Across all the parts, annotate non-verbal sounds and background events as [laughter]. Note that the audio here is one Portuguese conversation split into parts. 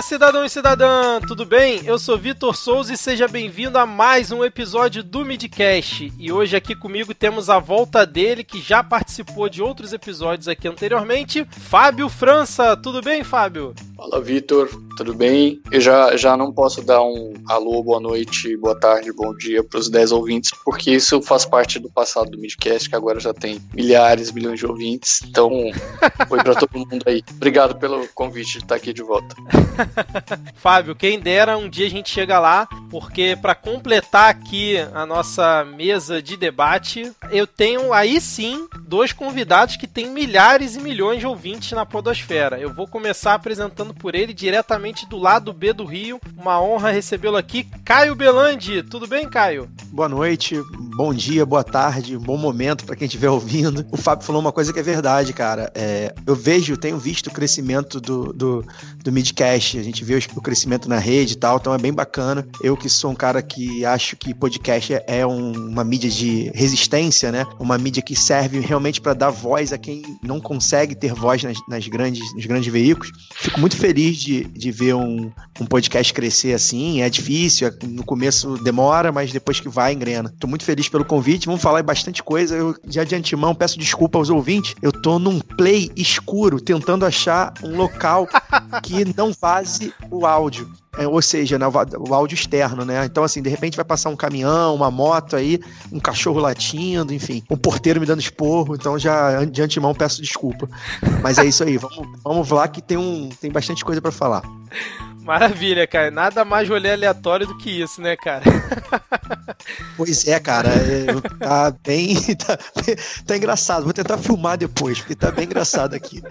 Olá, cidadão e cidadã, tudo bem? Eu sou Vitor Souza e seja bem-vindo a mais um episódio do Midcast. E hoje aqui comigo temos a volta dele, que já participou de outros episódios aqui anteriormente, Fábio França. Tudo bem, Fábio? Fala, Vitor. Tudo bem? Eu já, já não posso dar um alô, boa noite, boa tarde, bom dia para os 10 ouvintes, porque isso faz parte do passado do Midcast, que agora já tem milhares, milhões de ouvintes. Então, foi para todo mundo aí. Obrigado pelo convite de estar aqui de volta. [laughs] Fábio, quem dera um dia a gente chega lá, porque para completar aqui a nossa mesa de debate, eu tenho aí sim dois convidados que têm milhares e milhões de ouvintes na Podosfera. Eu vou começar apresentando por ele diretamente do lado B do Rio. Uma honra recebê-lo aqui, Caio Belandi. Tudo bem, Caio? Boa noite, bom dia, boa tarde, bom momento para quem estiver ouvindo. O Fábio falou uma coisa que é verdade, cara. É, eu vejo, tenho visto o crescimento do, do, do Midcast, a gente vê o crescimento na rede e tal, então é bem bacana. Eu que sou um cara que acho que podcast é um, uma mídia de resistência, né? Uma mídia que serve realmente para dar voz a quem não consegue ter voz nas, nas, grandes, nos grandes veículos. Fico muito feliz de, de ver um, um podcast crescer assim. É difícil, é, no começo demora, mas depois que vai engrena. Tô muito feliz pelo convite, vamos falar bastante coisa. Eu já de antemão peço desculpa aos ouvintes. Eu tô num play escuro tentando achar um local que não vaze o áudio. É, ou seja, né, o áudio externo, né? Então, assim, de repente vai passar um caminhão, uma moto aí, um cachorro latindo, enfim, um porteiro me dando esporro, então já de antemão peço desculpa. Mas é isso aí, vamos, vamos lá que tem, um, tem bastante coisa para falar. Maravilha, cara. Nada mais rolê aleatório do que isso, né, cara? [laughs] Pois é, cara. É, tá bem. [laughs] Tá, tá engraçado. Vou tentar filmar depois, porque tá bem engraçado aqui.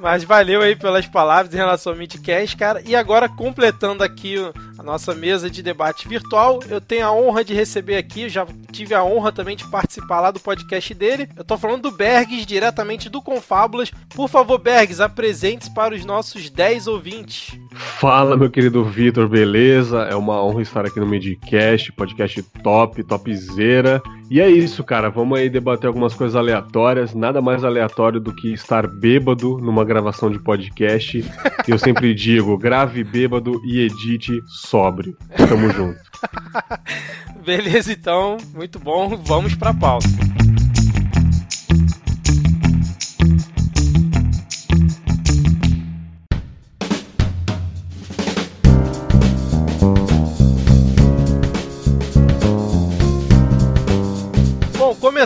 Mas valeu aí pelas palavras em relação ao Midcast, cara. E agora, completando aqui a nossa mesa de debate virtual, eu tenho a honra de receber aqui, já tive a honra também de participar lá do podcast dele. Eu tô falando do Bergs, diretamente do Confábulas. Por favor, Bergs, apresente-se para os nossos 10 ouvintes. Fala, meu querido Vitor, beleza? É uma honra estar aqui no Midcast, podcast top, topzera. E é isso, cara. Vamos aí debater algumas coisas aleatórias. Nada mais aleatório do que estar bêbado numa gravação de podcast. Eu sempre digo: grave bêbado e edite sóbrio. Tamo junto. [laughs] Beleza, então. Muito bom. Vamos pra pauta.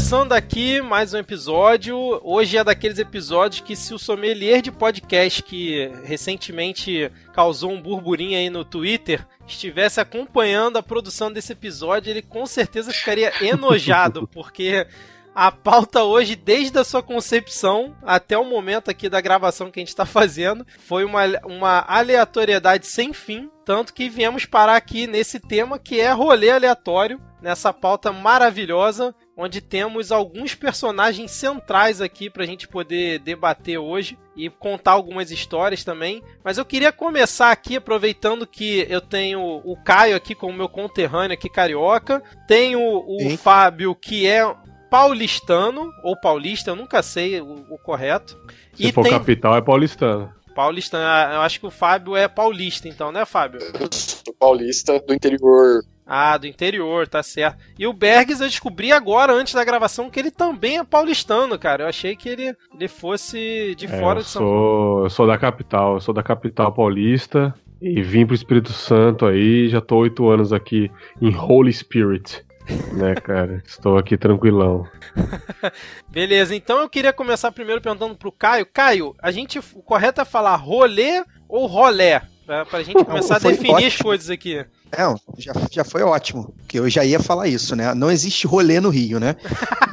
Começando aqui mais um episódio. Hoje é daqueles episódios que se o sommelier de podcast que recentemente causou um burburinho aí no Twitter estivesse acompanhando a produção desse episódio, ele com certeza ficaria [laughs] enojado, porque a pauta hoje, desde a sua concepção até o momento aqui da gravação que a gente está fazendo, foi uma, uma aleatoriedade sem fim. Tanto que viemos parar aqui nesse tema que é rolê aleatório, nessa pauta maravilhosa, onde temos alguns personagens centrais aqui para a gente poder debater hoje e contar algumas histórias também. Mas eu queria começar aqui aproveitando que eu tenho o Caio aqui como meu conterrâneo aqui carioca, tenho o Fábio que é paulistano, ou paulista, eu nunca sei o, o correto. Se e for tem... capital, é paulistano. Paulistano, ah, eu acho que o Fábio é paulista, então, né, Fábio? Eu sou paulista do interior. Ah, do interior, tá certo. E o Bergs eu descobri agora, antes da gravação, que ele também é paulistano, cara. Eu achei que ele, ele fosse de é, fora de São Paulo. Eu sou da capital, eu sou da capital paulista. E vim pro Espírito Santo aí, já tô oito anos aqui em Holy Spirit né, [laughs] cara? Estou aqui tranquilão. [laughs] Beleza, então eu queria começar primeiro perguntando pro Caio. Caio, a gente, o correto é falar rolê ou rolé? Pra, pra gente [laughs] começar a definir ótimo. as coisas aqui. Não, já, já foi ótimo, porque eu já ia falar isso, né? Não existe rolê no Rio, né?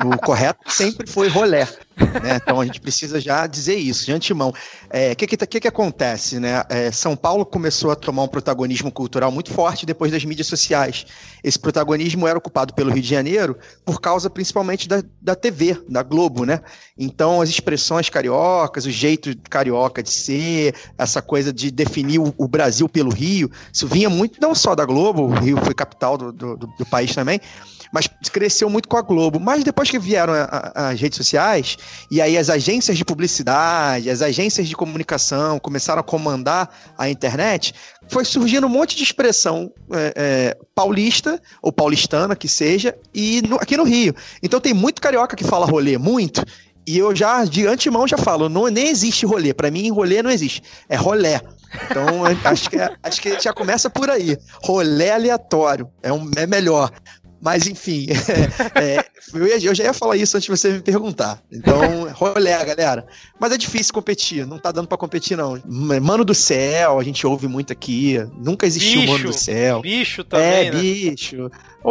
O correto sempre foi rolé. Né? Então a gente precisa já dizer isso de antemão. O é, que, que, que, que, acontece? Né? É, São Paulo começou a tomar um protagonismo cultural muito forte depois das mídias sociais. Esse protagonismo era ocupado pelo Rio de Janeiro por causa principalmente da, da TV, da Globo. Né? Então as expressões cariocas, o jeito carioca de ser, essa coisa de definir o, o Brasil pelo Rio, isso vinha muito não só da, Globo, o Rio foi capital do, do, do país também, mas cresceu muito com a Globo. Mas depois que vieram a, a, as redes sociais, e aí as agências de publicidade, as agências de comunicação começaram a comandar a internet, foi surgindo um monte de expressão é, é, paulista, ou paulistana, que seja, e no, aqui no Rio. Então tem muito carioca que fala rolê, muito, e eu já, de antemão, já falo, não, nem existe rolê. Para mim, rolê não existe. É rolé. Então, acho que, é, acho que já começa por aí. Rolé aleatório. É, um, é melhor. Mas, enfim, [laughs] é, é, eu, ia, eu, já ia falar isso antes de você me perguntar. Então, [laughs] rolé, galera. Mas é difícil competir, não tá dando para competir, não. Mano do céu, a gente ouve muito aqui. Nunca existiu bicho, Mano do céu. Bicho também. É, né? bicho.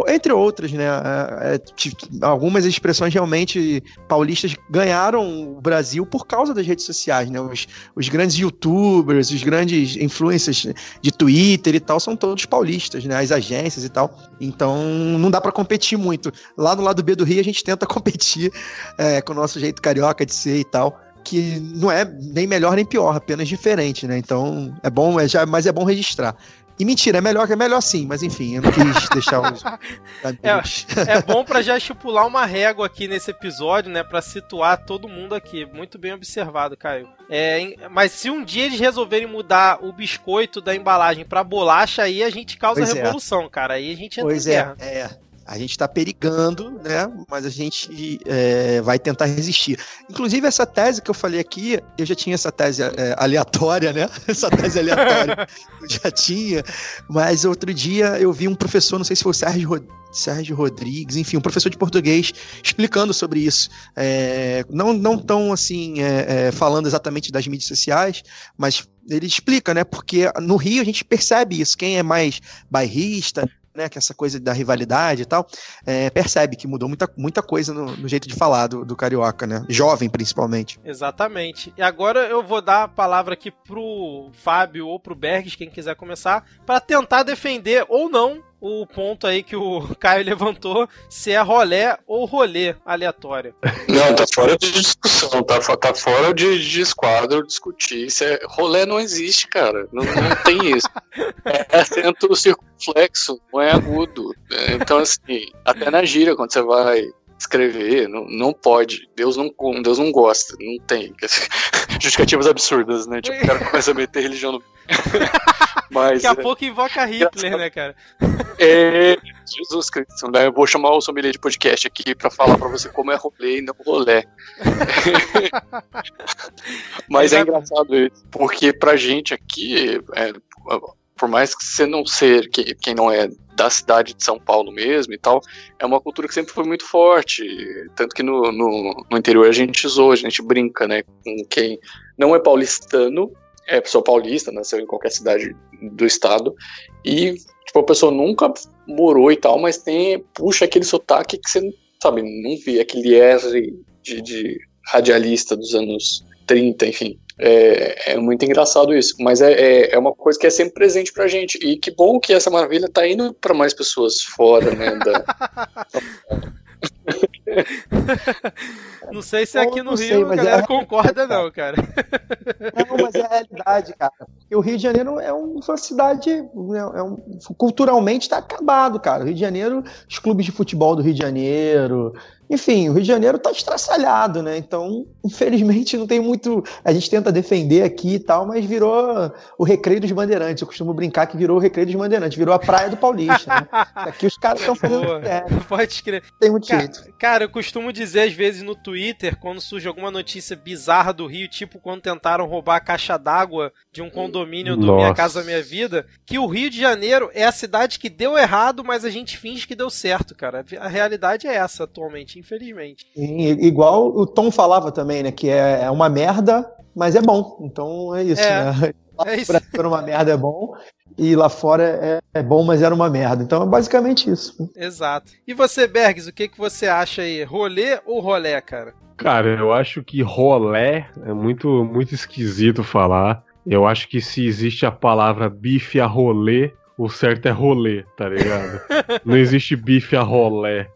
Entre outras, né? É, é algumas expressões realmente paulistas ganharam o Brasil por causa das redes sociais, né? Os, os grandes youtubers, os grandes influencers de Twitter e tal, são todos paulistas, né? As agências e tal. Então, não dá para competir muito. Lá no lado B do Rio, a gente tenta [laughs] competir é, com o nosso jeito carioca de ser e tal que não é nem melhor nem pior, apenas diferente, né? Então é bom, é já, mas é bom registrar. E mentira, é melhor, é melhor sim, mas enfim, eu não quis [laughs] deixar os. é, é bom para já estipular uma régua aqui nesse episódio, né? para situar todo mundo aqui. Muito bem observado, Caio. É, mas se um dia eles resolverem mudar o biscoito da embalagem para bolacha, aí a gente causa pois é. revolução, é. cara. Aí a gente entra pois em guerra. É, é a gente está perigando, né? Mas a gente é, vai tentar resistir. Inclusive, essa tese que eu falei aqui, eu já tinha essa tese é, aleatória, né? [laughs] Essa tese aleatória [laughs] eu já tinha, mas outro dia eu vi um professor, não sei se foi o Sérgio, Rod... Sérgio Rodrigues, enfim, um professor de português explicando sobre isso. É, não, não tão assim, é, é, falando exatamente das mídias sociais, mas ele explica, né? Porque no Rio a gente percebe isso. Quem é mais bairrista, né, que essa coisa da rivalidade e tal, é, percebe que mudou muita, muita coisa no, no jeito de falar do, do, carioca, né? Jovem, principalmente. Exatamente. E agora eu vou dar a palavra aqui pro Fábio ou pro Bergs, quem quiser começar, para tentar defender ou não o ponto aí que o [laughs] Caio levantou, se é rolé ou rolê aleatório. Não, tá fora de discussão, tá, tá fora de, de esquadro discutir. Isso é, rolé não existe, cara. Não, não tem isso. [laughs] É acento circunflexo, não é agudo. É, então, assim, até na gíria, quando você vai escrever, não, não pode. Deus não, Deus não gosta, não tem. [laughs] Justificativas absurdas, né? Tipo, o cara começa a meter religião no. [laughs] Mas, Daqui a é, pouco invoca Hitler, né, cara? É, Jesus Cristo, né? Eu vou chamar o sommelier de podcast aqui pra falar pra você como é rolê e não rolé. [laughs] Mas é engraçado isso, porque pra gente aqui, é, por mais que você não ser quem não é da cidade de São Paulo mesmo e tal, é uma cultura que sempre foi muito forte. Tanto que no, no, no interior a gente zoa, a gente brinca, né? Com quem não é paulistano, é pessoa paulista, nasceu em qualquer cidade do estado, e tipo, a pessoa nunca morou e tal, mas tem, puxa aquele sotaque que você, sabe, não vê, aquele R de, de radialista dos anos 30, enfim. É, é, muito engraçado isso, mas é, é, é, uma coisa que é sempre presente pra gente. E que bom que essa maravilha tá indo para mais pessoas fora, né? Da... [laughs] [laughs] Não sei se aqui no Rio sei, a galera é... concorda, não, cara. Não, mas é a realidade, cara. Porque o Rio de Janeiro é uma cidade. Né, é um, culturalmente está acabado, cara. O Rio de Janeiro, os clubes de futebol do Rio de Janeiro, enfim, o Rio de Janeiro está estraçalhado, né? Então, infelizmente, não tem muito. A gente tenta defender aqui e tal, mas virou o Recreio dos Bandeirantes. Eu costumo brincar que virou o Recreio dos Bandeirantes, virou a Praia do Paulista. Né? [laughs] Aqui os caras estão fazendo. É, pode crer. Tem muito cara, jeito. Cara, eu costumo dizer às vezes no Twitter, quando surge alguma notícia bizarra do Rio, tipo quando tentaram roubar a caixa d'água de um condomínio do Minha Casa Minha Vida, que o Rio de Janeiro é a cidade que deu errado, mas a gente finge que deu certo, cara. A realidade é essa atualmente infelizmente. igual o Tom falava também, né? Que é, é uma merda, mas é bom. Então é isso, é, né? [laughs] Lá é isso. Era uma merda é bom, e lá fora é, é, bom, mas era uma merda. Então é basicamente isso. Exato. E você, Bergs, o que, que você acha aí? Rolê ou rolé, cara? Cara, eu acho que rolé é muito, muito esquisito falar. Eu acho que se existe a palavra bife a rolê, o certo é rolê, tá ligado? [laughs] Não existe bife a rolé.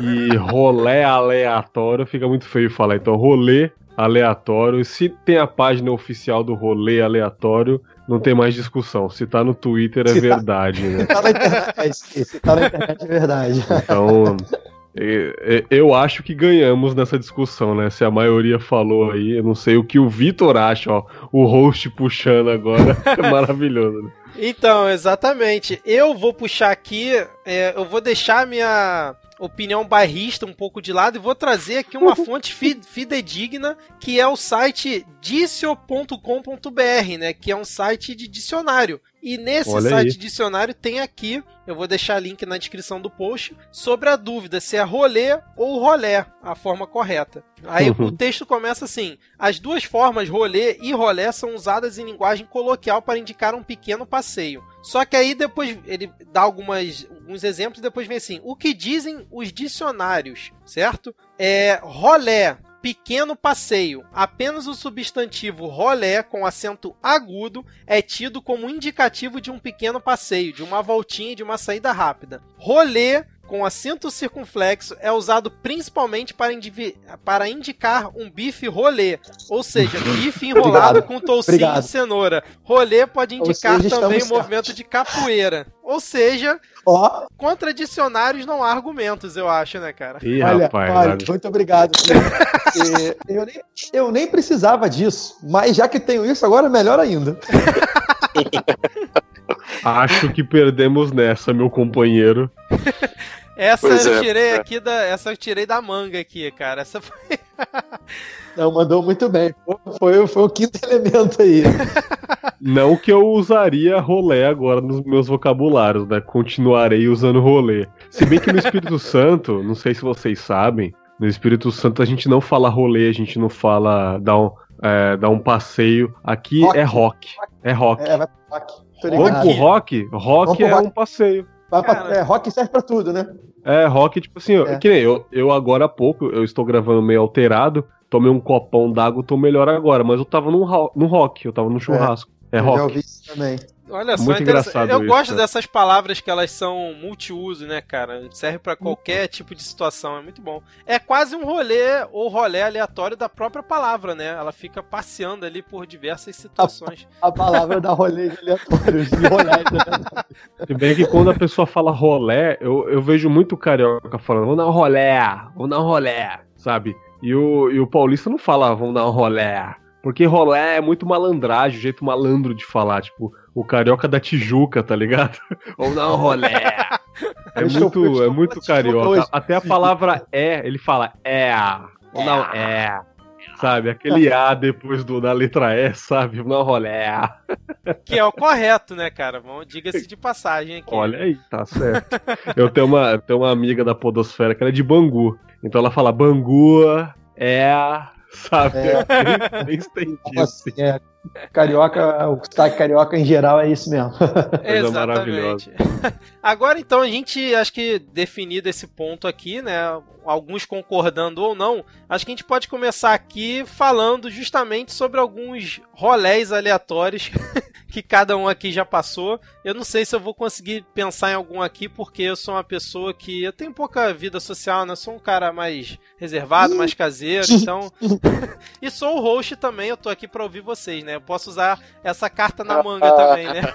E rolé aleatório fica muito feio falar. Então, rolê aleatório. Se tem a página oficial do rolê aleatório, não tem mais discussão. Se tá no Twitter é se tá- verdade, tá, né? [laughs] Se tá na internet, se tá na internet é verdade. Então, eu acho que ganhamos nessa discussão, né? Se a maioria falou aí, eu não sei o que o Vitor acha, ó. O host puxando agora [laughs] é maravilhoso. Né? Então, exatamente. Eu vou puxar aqui, é, eu vou deixar minha opinião bairrista um pouco de lado e vou trazer aqui uma [laughs] fonte fidedigna que é o site dicio.com.br, né? Que é um site de dicionário. E nesse Olha site aí. dicionário tem aqui, eu vou deixar link na descrição do post, sobre a dúvida se é rolê ou rolé, a forma correta. Aí uhum. [laughs] o texto começa assim: as duas formas rolê e rolé são usadas em linguagem coloquial para indicar um pequeno passeio. Só que aí depois ele dá algumas, alguns exemplos e depois vem assim: o que dizem os dicionários, certo? É rolé pequeno passeio. Apenas o substantivo rolé com acento agudo é tido como indicativo de um pequeno passeio, de uma voltinha de uma saída rápida. Rolê com acento circunflexo é usado principalmente para, para indicar um bife rolê, ou seja, [laughs] bife enrolado com toucinho Obrigado. e cenoura. Rolê pode indicar seja, também o movimento de capoeira. Ou seja, oh. contra dicionários não há argumentos, eu acho, né, cara? Ih, olha, rapaz, olha, muito obrigado. [laughs] eu, nem, eu nem precisava disso, mas já que tenho isso, agora é melhor ainda. [laughs] Acho que perdemos nessa, meu companheiro. Essa pois eu é, tirei é. aqui da. Essa eu tirei da manga aqui, cara. Essa foi. [laughs] Não, mandou muito bem. Foi, foi o quinto [laughs] elemento aí. Não que eu usaria rolê agora nos meus vocabulários, né? Continuarei usando rolê. Se bem que no Espírito [laughs] Santo, não sei se vocês sabem, no Espírito Santo a gente não fala rolê, a gente não fala dar um, é, dar um passeio. Aqui rock. é rock. É rock. É, vai pro rock. Vamos pro rock? Rock é rock. um passeio. Pra, é, rock serve pra tudo, né? É, rock, tipo assim, é. que nem eu, eu agora há pouco, eu estou gravando meio alterado, tomei um copão d'água, tô melhor agora, mas eu tava no, no rock, eu tava no churrasco. É, é rock. Eu já ouvi isso também. Olha só, Muito engraçado eu isso, gosto dessas palavras que elas são multiuso, né, cara? Serve para qualquer tipo de situação, é muito bom. É quase um rolê ou rolê aleatório da própria palavra, né? Ela fica passeando ali por diversas situações. A, [laughs] a palavra dá rolês aleatórios, de rolês Se bem que quando a pessoa fala rolé, eu, eu vejo muito carioca falando, vamos dar um rolé, vamos dar um rolé, sabe? E o, e o paulista não fala, vamos dar um rolé. Porque rolé é muito malandragem, o jeito malandro de falar. Tipo, o carioca da Tijuca, tá ligado? [laughs] Ou não, rolé. É muito, é muito carioca. Até a palavra é, ele fala é. Ou não, é. Sabe? Aquele A depois do, da letra E, sabe? Não, rolé. Que é o correto, né, cara? Diga-se de passagem aqui. Olha aí, tá certo. Eu tenho uma, tenho uma amiga da Podosfera que ela é de Bangu. Então ela fala Bangu é sabe? É. Bem, bem Assim, é. Carioca, o sotaque carioca em geral é isso mesmo. [laughs] Exatamente. [laughs] Agora então a gente acho que definido esse ponto aqui, né? Alguns concordando ou não, acho que a gente pode começar aqui falando justamente sobre alguns rolés aleatórios [laughs] que cada um aqui já passou. Eu não sei se eu vou conseguir pensar em algum aqui, porque eu sou uma pessoa que eu tenho pouca vida social, né? Sou um cara mais reservado, mais caseiro, então. e sou o host também, eu tô aqui para ouvir vocês, né? Eu posso usar essa carta na manga [laughs] também, né? [laughs]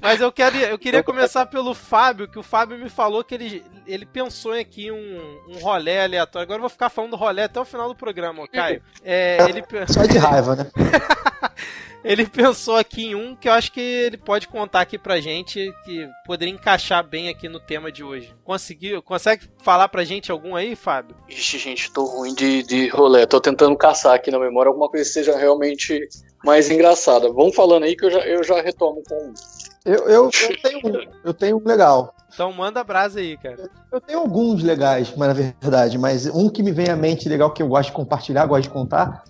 Mas eu, quero, eu queria começar pelo Fábio, que o Fábio me falou que ele, ele pensou aqui um, um rolé aleatório. Agora eu vou ficar falando do rolé até o final do programa, Caio. É, ele... Só de raiva, né? [laughs] ele pensou aqui em um que eu acho que ele pode contar aqui pra gente, que poderia encaixar bem aqui no tema de hoje. Conseguiu? Consegue falar pra gente algum aí, Fábio? Ixi, gente, tô ruim de, de rolê. Tô tentando caçar aqui na memória alguma coisa que seja realmente mais engraçada. Vamos falando aí que eu já, eu já retomo com. Eu, eu, eu, tenho, um, eu tenho um legal. Então manda a brasa aí, cara. Eu tenho alguns legais, mas na verdade, mas um que me vem à mente legal que eu gosto de compartilhar, gosto de contar.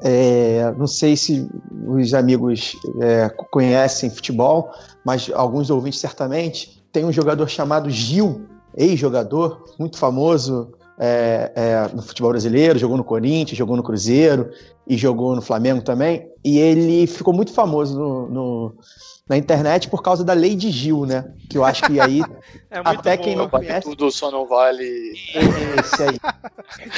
É, não sei se os amigos é, conhecem futebol, mas alguns ouvintes certamente. Tem um jogador chamado Gil, ex-jogador, muito famoso, é, é, no futebol brasileiro, jogou no Corinthians, jogou no Cruzeiro e jogou no Flamengo também. E ele ficou muito famoso no, no na internet por causa da Lei de Gil, né? Que eu acho que aí [laughs] É até quem não conhece tudo só não vale. esse aí.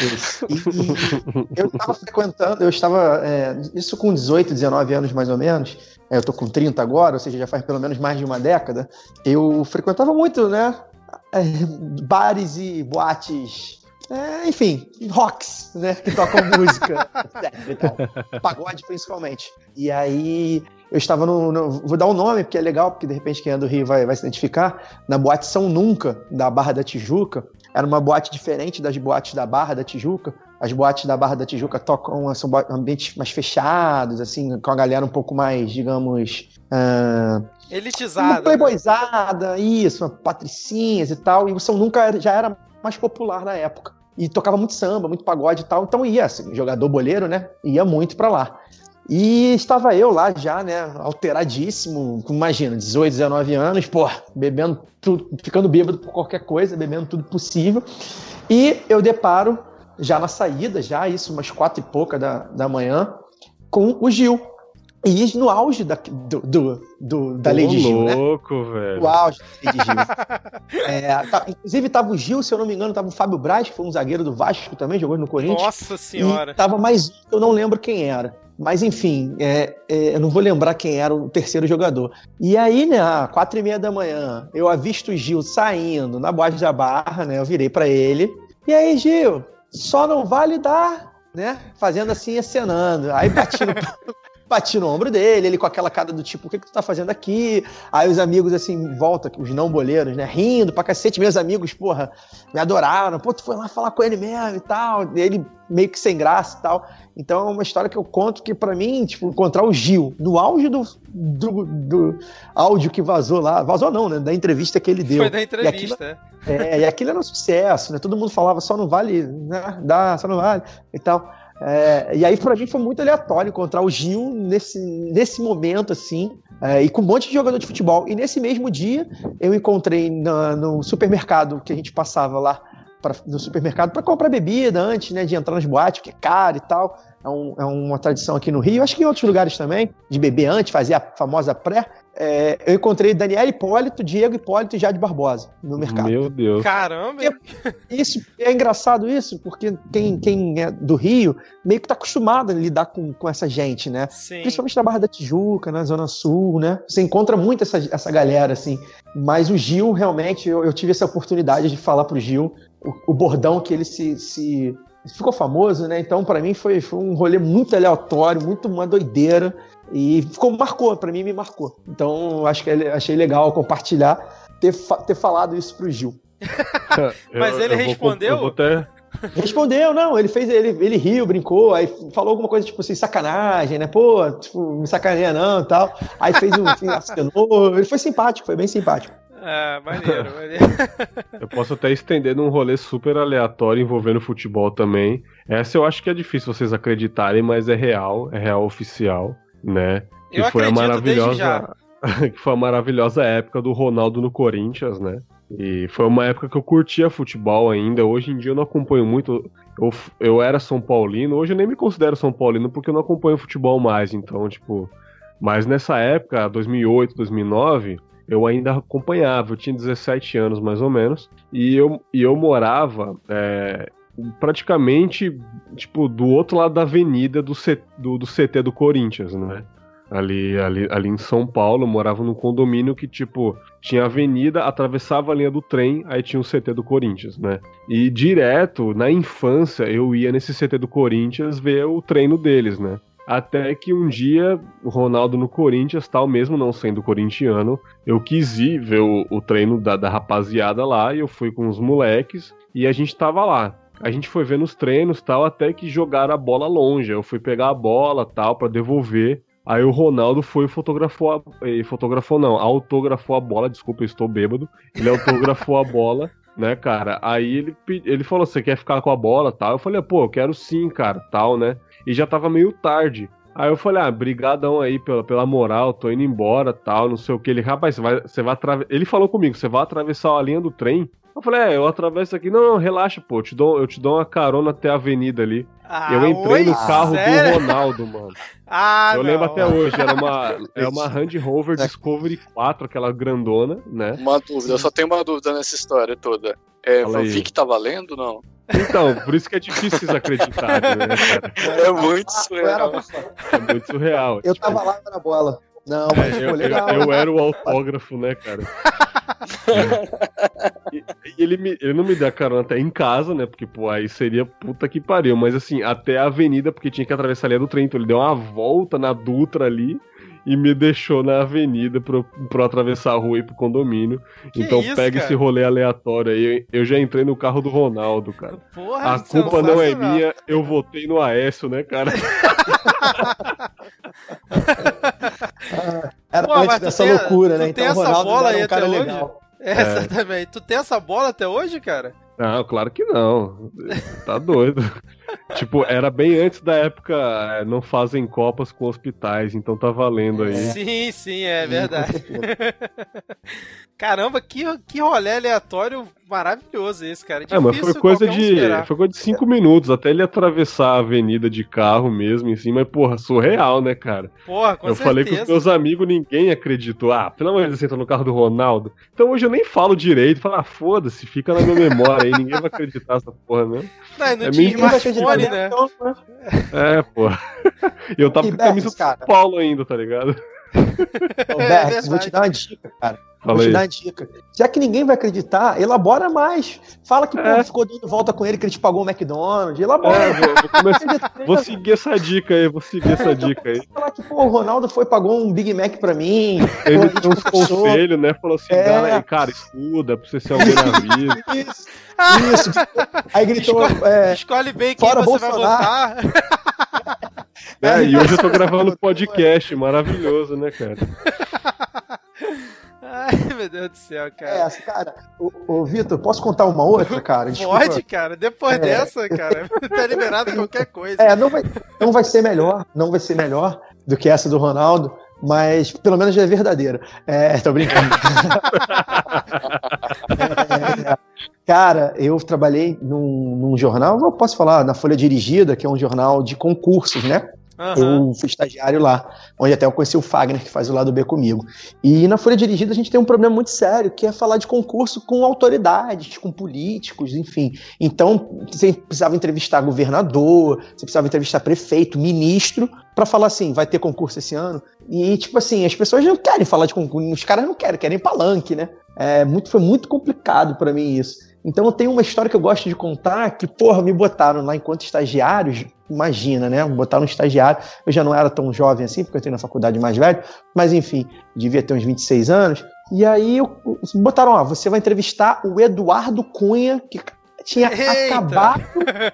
Esse. E, e eu estava frequentando, eu estava, é, isso com 18, 19 anos mais ou menos, é, eu tô com 30 agora, ou seja, já faz pelo menos mais de uma década, eu frequentava muito, né, é, bares e boates, é, enfim, rocks, né, que tocam música, [laughs] etc e tal. pagode principalmente. E aí eu estava no, no- Vou dar um nome, porque é legal, porque de repente quem é do Rio vai, vai se identificar. Na boate São Nunca, da Barra da Tijuca. Era uma boate diferente das boates da Barra da Tijuca. As boates da Barra da Tijuca tocam, são ambientes mais fechados, assim, com a galera um pouco mais, digamos. ah, Elitizada. né? playboyzada, isso, uma patricinhas e tal. E o São Nunca já era mais popular na época. E tocava muito samba, muito pagode e tal. Então ia, assim, jogador boleiro, né? Ia muito pra lá. E estava eu lá já, né, alteradíssimo, imagina, 18, 19 anos, pô, bebendo tudo, ficando bêbado por qualquer coisa, bebendo tudo possível. E eu deparo, já na saída, já isso, umas quatro e pouca da, da manhã, com o Gil. E no auge da, do, do, do- da Lei de Gil, né? louco, velho. O auge da Lei de Gil. [laughs] É, tá- inclusive tava o Gil, se eu não me engano, tava o Fábio Braz, que foi um zagueiro do Vasco também, jogou no Corinthians. Nossa senhora. E tava mais um que eu não lembro quem era. Mas enfim, é, é, eu não vou lembrar quem era o terceiro jogador. E aí, né, às quatro e meia da manhã, eu avisto o Gil saindo na boate da Barra, né? Eu virei pra ele. E aí, Gil, só não vale dar, né? Fazendo assim, acenando. Aí bati no, [laughs] bati no ombro dele, ele com aquela cara do tipo, o que, que tu tá fazendo aqui? Aí os amigos, assim, volta, os não boleiros, né? Rindo pra cacete. Meus amigos, porra, me adoraram. Pô, tu foi lá falar com ele mesmo e tal. E ele meio que sem graça e tal. Então é uma história que eu conto que pra mim, tipo, encontrar o Gil no auge do, do, do áudio que vazou lá, vazou não, né, da entrevista que ele deu. Foi da E entrevista. aquilo, é, e aquilo era um sucesso, né? Todo mundo falava só não vale, né? Dá, só não vale e tal. É, e aí pra mim foi muito aleatório encontrar o Gil nesse, nesse momento assim. é, e com um monte de jogador de futebol. E nesse mesmo dia, eu encontrei na- no supermercado que a gente passava lá pra, no supermercado para comprar bebida antes né, de entrar nas boates, que é caro e tal. É, um- é uma tradição aqui no Rio, acho que em outros lugares também, de beber antes, fazer a famosa pré. É, eu encontrei Daniel Hipólito, Diego Hipólito e Jade Barbosa no mercado. Meu Deus. Caramba? Isso é engraçado isso, porque quem, quem é do Rio meio que tá acostumado a lidar com, com essa gente, né? Sim. Principalmente na Barra da Tijuca, na Zona Sul, né? Você encontra muito essa, essa galera, assim. Mas o Gil, realmente, eu, eu tive essa oportunidade de falar pro Gil o, o bordão que ele se. se ficou famoso, né? Então, pra mim, foi, foi um rolê muito aleatório, muito uma doideira. E ficou, marcou, pra mim me marcou. Então, acho que achei legal compartilhar, ter, fa- ter falado isso pro Gil. [laughs] Mas ele vou- respondeu? eu vou até- Respondeu, não, ele fez, ele, ele riu, brincou, aí falou alguma coisa tipo assim, sacanagem, né? Pô, tipo, me sacaneia não e tal. Aí fez um, acenou, ele foi simpático, foi bem simpático. É, maneiro, [laughs] maneiro. Eu posso até estender num rolê super aleatório envolvendo futebol também. Essa eu acho que é difícil vocês acreditarem, mas é real, é real oficial, né? Que Eu foi a maravilhosa, [laughs] que foi a maravilhosa época do Ronaldo no Corinthians, né? E foi uma época que eu curtia futebol ainda. Hoje em dia eu não acompanho muito. Eu, eu era São Paulino, hoje eu nem me considero São Paulino porque eu não acompanho futebol mais. Então, tipo. Mas nessa época, 2008, 2009, eu ainda acompanhava. Eu tinha 17 anos mais ou menos. E eu, e eu morava é, praticamente, tipo, do outro lado da avenida do, C, do, do CT do Corinthians, né? Ali, ali, ali em São Paulo, eu morava num condomínio que, tipo, tinha avenida, atravessava a linha do trem, aí tinha o CT do Corinthians, né? E direto, na infância, eu ia nesse CT do Corinthians ver o treino deles, né? Até que um dia, o Ronaldo no Corinthians, tal, mesmo não sendo corintiano, eu quis ir ver o, o treino da, da rapaziada lá, e eu fui com os moleques, e a gente tava lá. A gente foi vendo os treinos tal, até que jogaram a bola longe. Eu fui pegar a bola tal, para devolver. Aí o Ronaldo foi e fotografou, a, e fotografou não, autografou a bola, desculpa, eu estou bêbado. Ele autografou a [laughs] bola, né, cara? Aí ele, ele falou, você quer ficar com a bola tal? Eu falei, pô, eu quero sim, cara, tal, né? E já tava meio tarde. Aí eu falei, ah, brigadão aí pela, pela moral, tô indo embora, tal, não sei o que. Ele, rapaz, você vai, você vai. Ele falou comigo, você vai atravessar a linha do trem? Eu falei, é, eu atravesso aqui. Não, não, relaxa, pô. Eu te dou, eu te dou uma carona até a avenida ali. Ah, eu entrei oi? no carro Sério? do Ronaldo, mano. [laughs] Ah, eu não. lembro até hoje. Era uma, [laughs] é uma Land Rover Discovery 4, aquela grandona, né? Uma dúvida, eu só tenho uma dúvida nessa história toda. É, que tá valendo não? Então, por isso que é difícil vocês acreditarem, né, cara? [laughs] É muito era- surreal. É muito surreal. eu Tipo, tava lá na bola. Não, mas É, eu, legal. eu- eu era o autógrafo, né, cara? [laughs] E, e ele, me- ele não me deu a carona até em casa, né? Porque, pô, aí seria puta que pariu. Mas assim, até a avenida, porque tinha que atravessar a linha do trem. Então ele deu uma volta na Dutra ali e me deixou na avenida pra, eu- pra atravessar a rua e ir pro condomínio. Que então isso, pega cara? esse rolê aleatório aí. Eu, já entrei no carro do Ronaldo, cara. Porra, A culpa não é minha, eu votei no Aécio, né, cara? [laughs] Era Pô, antes dessa tem- loucura, né? Então o essa Ronaldo bola era aí um cara até hoje? legal. É, [laughs] exatamente. Tu tem essa bola até hoje, cara? Não, claro que não. Tá doido. [laughs] tipo, era bem antes da época é, não fazem copas com hospitais, então tá valendo aí. Sim, sim, é verdade. [laughs] Caramba, que, que rolê aleatório maravilhoso esse, cara. É, mas foi coisa de. Foi coisa de cinco minutos, até ele atravessar a avenida de carro mesmo em cima, mas, porra, surreal, né, cara? Porra, com eu certeza. falei com os meus amigos, ninguém acreditou. Ah, pelo amor de Deus, você entra no carro do Ronaldo. Então hoje eu nem falo direito, falo, ah, foda-se, fica na minha memória aí, ninguém vai acreditar nessa porra, né? Não, não É tinha smartphone, mesmo, né? então, né? É, porra. E eu tava E com a camisa do cara? São Paulo ainda, tá ligado? Ô, É Bergs, vou te dar uma dica, cara. Fala vou te dar uma dica. Já que ninguém vai acreditar, elabora mais. Fala que É. pô, ficou dando volta com ele, que ele te pagou o McDonald's. Elabora. É, vou, vou começar- vou seguir essa dica aí, vou seguir essa dica aí. Falar que, pô, o Ronaldo foi, pagou um Big Mac pra mim. Ele deu uns conselhos, né? Falou assim, É. cara, cara, estuda pra você ser alguém na vida. [laughs] Isso. Isso. Aí gritou. é, Escolhe bem quem Fora você vai Bolsonaro. votar. É, e hoje eu tô gravando [laughs] podcast, maravilhoso, né, cara? [laughs] Ai, [laughs] meu Deus do céu, é cara. essa, cara. Ô, ô Vitor, posso contar uma outra, [laughs] cara? Desculpa. Pode, cara. Depois É. dessa, cara, [laughs] tá liberado qualquer coisa. É, não vai, não vai ser melhor, não vai ser melhor do que essa do Ronaldo, mas pelo menos já é verdadeira. É, tô brincando. É, cara, eu trabalhei num, num jornal, eu posso falar, na Folha Dirigida, que é um jornal de concursos, né? Aham. Eu fui estagiário lá, onde até eu conheci o Fagner, que faz o lado B comigo. E na Folha Dirigida a gente tem um problema muito sério, que é falar de concurso com autoridades, com políticos, enfim. Então, você precisava entrevistar governador, você precisava entrevistar prefeito, ministro, para falar assim, vai ter concurso esse ano? E, tipo assim, as pessoas não querem falar de concurso, os caras não querem, querem palanque, né? É, muito, foi muito complicado para mim isso. Então eu tenho uma história que eu gosto de contar que, porra, me botaram lá enquanto estagiários, imagina, né? Me botaram um estagiário, eu já não era tão jovem assim, porque eu tenho na faculdade mais velho, mas enfim, devia ter uns 26 anos. E aí botaram, ó, você vai entrevistar o Eduardo Cunha, que tinha Eita! acabado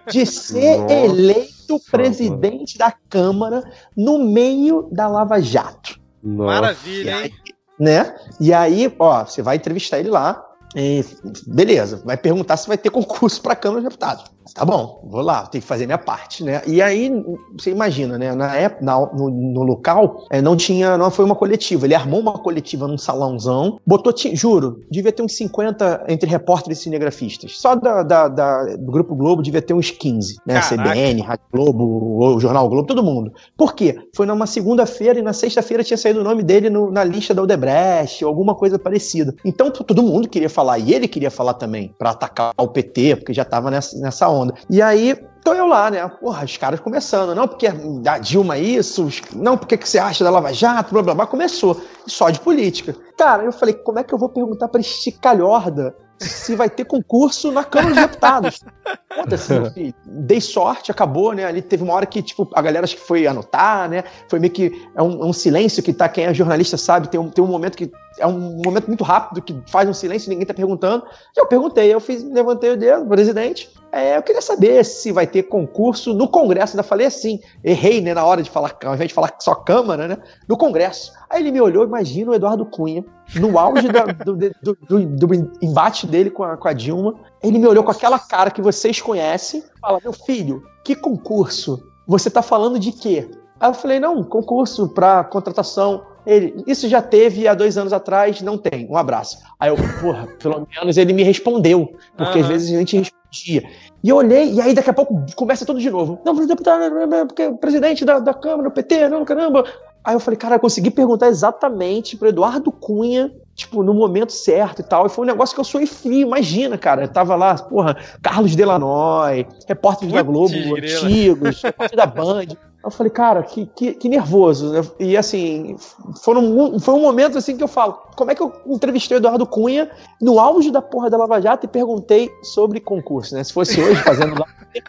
de ser Nossa, eleito presidente da Câmara no meio da Lava Jato Nossa. Maravilha, hein? né? E aí, ó, você vai entrevistar ele lá. e beleza, vai perguntar se vai ter concurso para Câmara de Deputados. Tá bom, vou lá, tenho que fazer minha parte, né? E aí, você imagina, né? Na época, na- no, no local, é, não tinha, não foi uma coletiva. Ele armou uma coletiva num salãozão, botou, juro, devia ter uns 50 entre repórteres e cinegrafistas. Só da, da- da- do Grupo Globo devia ter uns 15, né? Caraca. CBN, Rádio Globo, o Jornal Globo, todo mundo. Por quê? Foi numa segunda-feira e na sexta-feira tinha saído o nome dele no- na lista da Odebrecht, ou alguma coisa parecida. Então todo mundo queria falar, e ele queria falar também, pra atacar o PT, porque já tava nessa, nessa onda. E aí. Tô eu lá, né? Porra, os caras começando. Não, porque a Dilma isso, não, porque que você acha da Lava Jato, blá blá blá. Começou. Só de política. Cara, eu falei, como é que eu vou perguntar pra este calhorda se vai ter concurso na Câmara dos Deputados? [laughs] Foda-se, meu filho. Dei sorte, acabou, né? Ali teve uma hora que, tipo, a galera acho que foi anotar, né? Foi meio que. É um, é um silêncio que tá, quem é jornalista sabe, tem um, tem um momento que. É um momento muito rápido que faz um silêncio e ninguém tá perguntando. E eu perguntei, eu fiz, levantei o dedo, presidente. É, eu queria saber se vai ter concurso no Congresso. Ainda falei assim, errei, né, na hora de falar, ao invés de falar só Câmara, né? No Congresso. Aí ele me olhou, imagina o Eduardo Cunha, no auge da- do, do- do- do embate dele com a, com a Dilma. Ele me olhou com aquela cara que vocês conhecem, fala: Meu filho, que concurso? Você tá falando de quê? Aí eu falei: Não, concurso para contratação. Ele, isso já teve há dois anos atrás, não tem. Um abraço. Aí eu, porra, pelo menos ele me respondeu. Porque uhum. às vezes a gente respondia. E eu olhei, e aí daqui a pouco começa tudo de novo. Não, deputado, porque presidente da, da Câmara, o PT, não, caramba. Aí eu falei, cara, eu consegui perguntar exatamente pro Eduardo Cunha, tipo, no momento certo e tal. E foi um negócio que eu sou frio, imagina, cara. Eu tava lá, porra, Carlos Delanoy, repórteres da Globo, antigos, [laughs] repórter da Band. Eu falei, cara, que, que, que nervoso. Né? E assim, foram, foi um momento assim que eu falo, como é que eu entrevistei o Eduardo Cunha no auge da porra da Lava Jato e perguntei sobre concurso, né? Se fosse hoje fazendo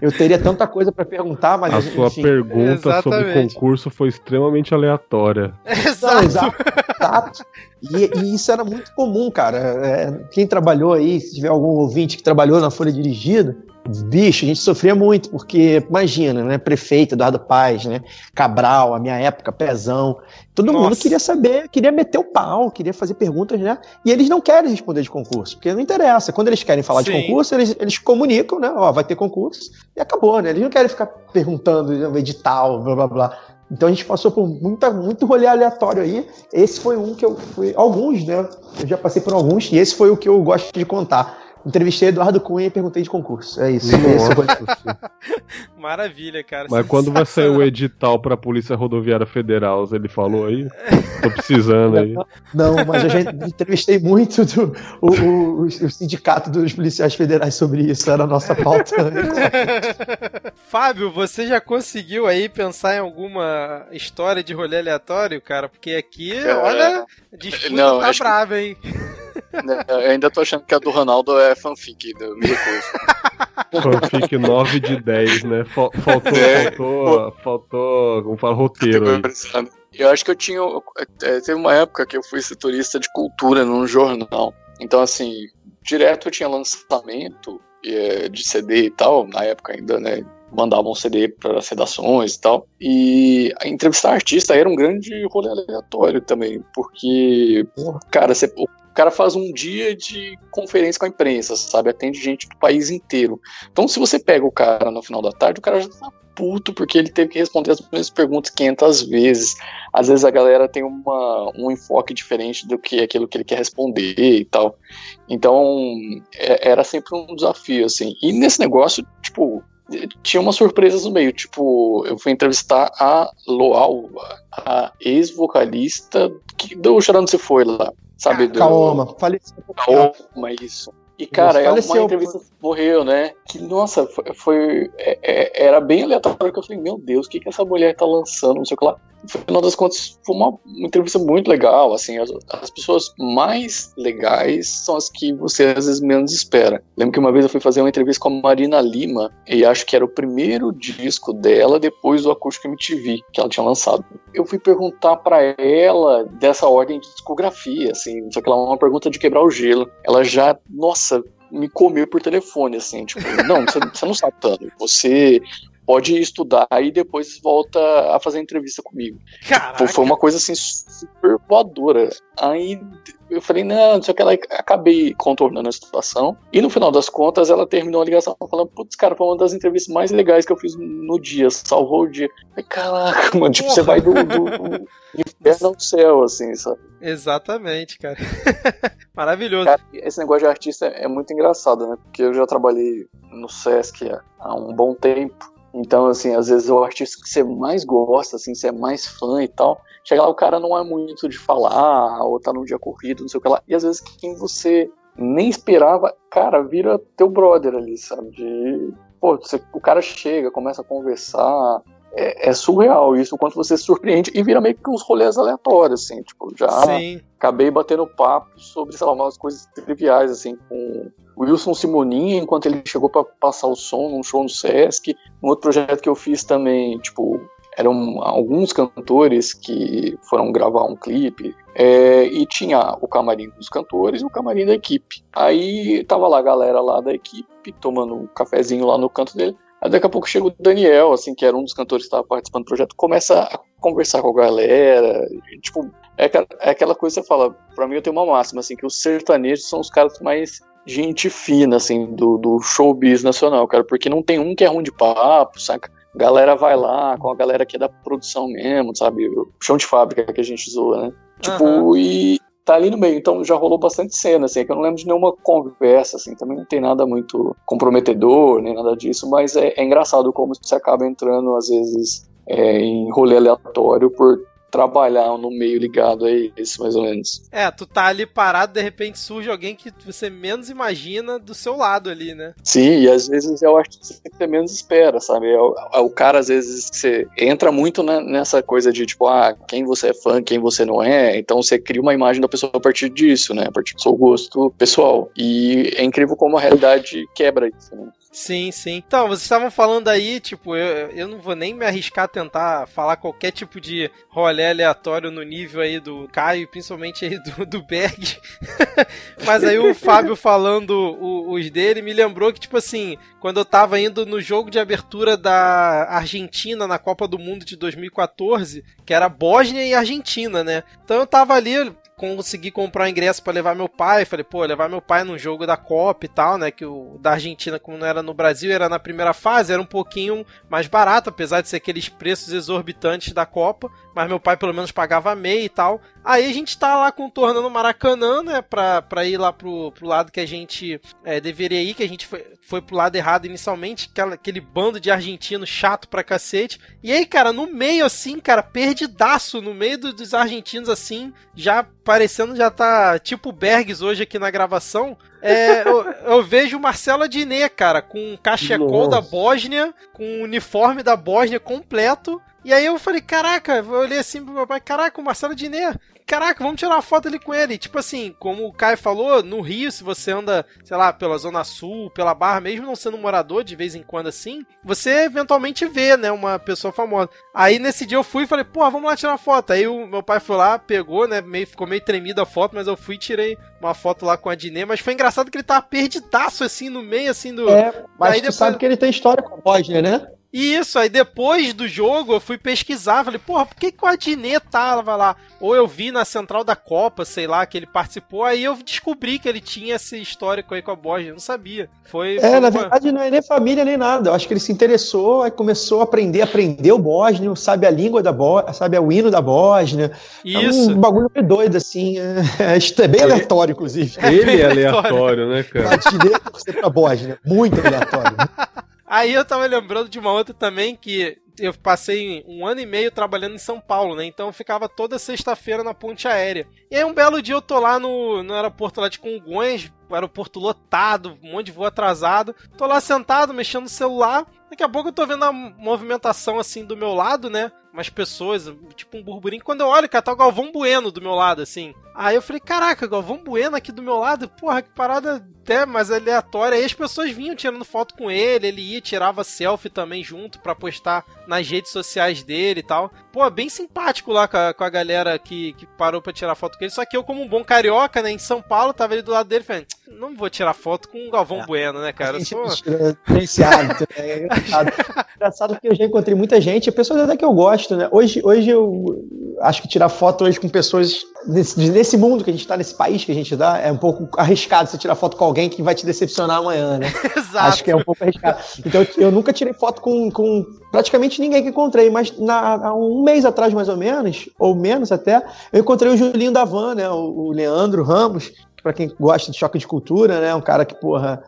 eu teria tanta coisa para perguntar, mas a enfim. sua pergunta Exatamente. sobre concurso foi extremamente aleatória. [laughs] Exato. Não, exato. E, e, isso era muito comum, cara. É, quem trabalhou aí, se tiver algum ouvinte que trabalhou na Folha Dirigida, bicho, a gente sofria muito, porque imagina, né? Prefeito Eduardo Paz, né? Cabral, a minha época, Pezão. Todo Nossa. mundo queria saber, queria meter o pau, queria fazer perguntas, né? E eles não querem responder de concurso, porque não interessa. Quando eles querem falar Sim. de concurso, eles, eles comunicam, né? Ó, vai ter concurso e acabou, né? Eles não querem ficar perguntando né, edital, blá blá blá. Então a gente passou por muita, muito rolê aleatório aí. Esse foi um que eu fui. Alguns, né? Eu já passei por alguns, e esse foi o que eu gosto de contar. Entrevistei Eduardo Cunha e perguntei de concurso. É isso. [laughs] Maravilha, cara. Mas quando vai sair o edital para a Polícia Rodoviária Federal, ele falou aí? Tô precisando aí. Não, mas eu já entrevistei muito do, o, o, o, sindicato dos policiais federais sobre isso. Era a nossa pauta. [laughs] Fábio, você já conseguiu aí pensar em alguma história de rolê aleatório, cara? Porque aqui, é, olha, disputa não, tá brava, hein? Eu ainda tô achando que a do Ronaldo é fanfic, do me Fanfic 9 de 10, né? Faltou, é, faltou, faltou, como fala, roteiro aí. Eu acho que eu tinha. É, teve uma época que eu fui setorista de cultura num jornal. Então, assim, direto eu tinha lançamento é, de CD e tal, na época ainda, né? Mandavam CD para as redações e tal. E entrevistar artista era um grande rolê aleatório também, porque, cara, você, o cara faz um dia de conferência com a imprensa, sabe? Atende gente do país inteiro. Então, se você pega o cara no final da tarde, o cara já tá puto porque ele teve que responder as mesmas perguntas 500 vezes. Às vezes a galera tem uma, um enfoque diferente do que aquilo que ele quer responder e tal. Então, é, era sempre um desafio, assim. E nesse negócio, tipo, tinha umas surpresas no meio. Tipo, eu fui entrevistar a Loal, a ex-vocalista do Chorando Se Foi lá. Sabe? Do... Kaoma. Faleceu. Kaoma, isso. E, cara, é uma entrevista morreu, né? Que, nossa, foi. foi é, é, era bem aleatório que eu falei, meu Deus, o que, que essa mulher tá lançando? Não sei o que lá. No final das contas, foi uma, entrevista muito legal. Assim, as, as, pessoas mais legais são as que você às vezes menos espera. Lembro que uma vez eu fui fazer uma entrevista com a Marina Lima, e acho que era o primeiro disco dela depois do Acústico MTV que ela tinha lançado. Eu fui perguntar para ela dessa ordem de discografia, assim, só que ela uma pergunta de quebrar o gelo. Ela já, nossa, me comeu por telefone, assim, tipo, não, você, você não sabe tanto. Você pode estudar e depois volta a fazer entrevista comigo. Caraca. Foi uma coisa assim super voadora. Aí eu falei, não, não sei o que, ela acabei contornando a situação. E no final das contas, ela terminou a ligação falando, putz, cara, foi uma das entrevistas mais legais que eu fiz no dia, salvou o dia. falei, caraca, mano, tipo, você vai do, do, do inferno ao céu, assim, sabe? Exatamente, cara. [laughs] Maravilhoso. Cara, esse negócio de artista é muito engraçado, né? Porque eu já trabalhei no Sesc há um bom tempo. Então, assim, às vezes o artista que você mais gosta, assim, você é mais fã e tal, chega lá, o cara não é muito de falar, ou tá num dia corrido, não sei o que lá, e às vezes quem você nem esperava, cara, vira teu brother ali, sabe? De, pô, você, o cara chega, começa a conversar, é, é, surreal isso, o quanto você se surpreende e vira meio que uns rolês aleatórios, assim, tipo, já Sim. acabei batendo papo sobre, sei lá, umas coisas triviais, assim, com Wilson Simoninha, enquanto ele chegou para passar o som num show no Sesc, um outro projeto que eu fiz também, tipo, eram alguns cantores que foram gravar um clipe, é, e tinha o camarim dos cantores e o camarim da equipe. Aí tava lá a galera lá da equipe, tomando um cafezinho lá no canto dele, Aí daqui a pouco chega o Daniel, assim, que era um dos cantores que estava participando do projeto, começa a conversar com a galera. E, tipo, é, é aquela coisa que você fala, pra mim eu tenho uma máxima, assim, que os sertanejos são os caras mais gente fina, assim, do, do showbiz nacional, cara, porque não tem um que é ruim de papo, saca? galera vai lá com a galera que é da produção mesmo, sabe? O chão de fábrica que a gente zoa, né? Tipo, uhum. e tá ali no meio. Então já rolou bastante cena, assim, é que eu não lembro de nenhuma conversa, assim, também não tem nada muito comprometedor, nem nada disso, mas é, é engraçado como você acaba entrando, às vezes, é, em rolê aleatório por trabalhar no meio ligado a isso, mais ou menos. É, tu tá ali parado, de repente surge alguém que você menos imagina do seu lado ali, né? Sim, e às vezes eu acho que você menos espera, sabe? É o, é o cara, às vezes, que você entra muito nessa coisa de, tipo, ah, quem você é fã, quem você não é, então você cria uma imagem da pessoa a partir disso, né? A partir do seu gosto pessoal. E é incrível como a realidade quebra isso, né? Sim, sim. Então, vocês estavam falando aí, tipo, eu, eu não vou nem me arriscar a tentar falar qualquer tipo de rolê aleatório no nível aí do Caio, principalmente aí do, do Berg. [laughs] Mas aí o Fábio falando o, os dele me lembrou que, tipo assim, quando eu tava indo no jogo de abertura da Argentina na Copa do Mundo de 2014, que era Bósnia e Argentina, né? Então eu tava ali, consegui comprar ingresso para levar meu pai. Falei, pô, levar meu pai num jogo da Copa e tal, né? Que o da Argentina, como não era no Brasil, era na primeira fase, era um pouquinho mais barato, apesar de ser aqueles preços exorbitantes da Copa. Mas meu pai pelo menos pagava meia e tal. Aí a gente tá lá contornando o Maracanã, né? Pra, pra ir lá pro, pro lado que a gente é, deveria ir, que a gente foi, foi pro lado errado inicialmente, aquela, aquele bando de argentinos chato pra cacete. E aí, cara, no meio assim, cara, perdidaço, no meio do, dos argentinos assim, já parecendo já tá tipo Bergs hoje aqui na gravação. É, [laughs] eu, eu, vejo Marcelo Diné, cara, com cachecol Nossa. da Bósnia, com o uniforme da Bósnia completo. E aí eu falei, caraca, eu olhei assim pro meu pai, caraca, o Marcelo Diné, caraca, vamos tirar uma foto ali com ele. Tipo assim, como o Caio falou, no Rio, se você anda, sei lá, pela Zona Sul, pela Barra, mesmo não sendo morador, de vez em quando assim, você eventualmente vê, né, uma pessoa famosa. Aí nesse dia eu fui e falei, pô, vamos lá tirar uma foto. Aí o meu pai foi lá, pegou, né, meio, ficou meio tremida a foto, mas eu fui e tirei uma foto lá com a Diné, mas foi engraçado que ele tava perdidaço assim no meio assim do. É, mas Aí tu depois... sabe que ele tem história com a Bosnia, né? E isso, aí depois do jogo eu fui pesquisar, falei, porra, por que, que o Adnet tava lá? Ou eu vi na central da Copa, sei lá, que ele participou, aí eu descobri que ele tinha esse histórico aí com a Borja, eu não sabia. Foi, é, foi na uma... verdade não é nem família nem nada, eu acho que ele se interessou, aí começou a aprender, aprendeu Bósnia, sabe a língua da Bósnia, sabe o hino da Bósnia. Isso. É um bagulho doido, assim, é, [laughs] é bem aleatório, inclusive. É ele é aleatório, né, cara? O Adnet pra Bósnia, muito aleatório. Aí eu tava lembrando de uma outra também que eu passei um ano e meio trabalhando em São Paulo, né? Então eu ficava toda sexta-feira na ponte aérea. E aí um belo dia eu tô lá no, no aeroporto lá de Congonhas, o aeroporto lotado, um monte de voo atrasado. Tô lá sentado, mexendo no celular. Daqui a pouco eu tô vendo a movimentação assim do meu lado, né? Umas pessoas, tipo um burburinho. Quando eu olho, cara, tá o Galvão Bueno do meu lado, assim. Aí eu falei, caraca, Galvão Bueno aqui do meu lado, porra, que parada até mais aleatória. Aí as pessoas vinham tirando foto com ele, ele ia, tirava selfie também junto para postar nas redes sociais dele e tal. Pô, bem simpático lá com a, com a galera que, que parou pra tirar foto com ele. Só que eu, como um bom carioca, né, em São Paulo, tava ali do lado dele, falei, não vou tirar foto com o Galvão é. Bueno, né, cara? Eu sou... Diferenciado, é engraçado. engraçado porque eu já encontrei muita gente, pessoas até que eu gosto, né? Hoje, hoje eu acho que tirar foto hoje com pessoas nesse, nesse mundo que a gente tá, nesse país que a gente dá, é um pouco arriscado você tirar foto com alguém que vai te decepcionar amanhã, né? [laughs] Exato. Acho que é um pouco arriscado. Então eu nunca tirei foto com, com praticamente ninguém que encontrei, mas na, há um mês atrás, mais ou menos, ou menos até, eu encontrei o Julinho da Van, né? O, o Leandro Ramos, para quem gosta de choque de cultura, né? Um cara que, porra,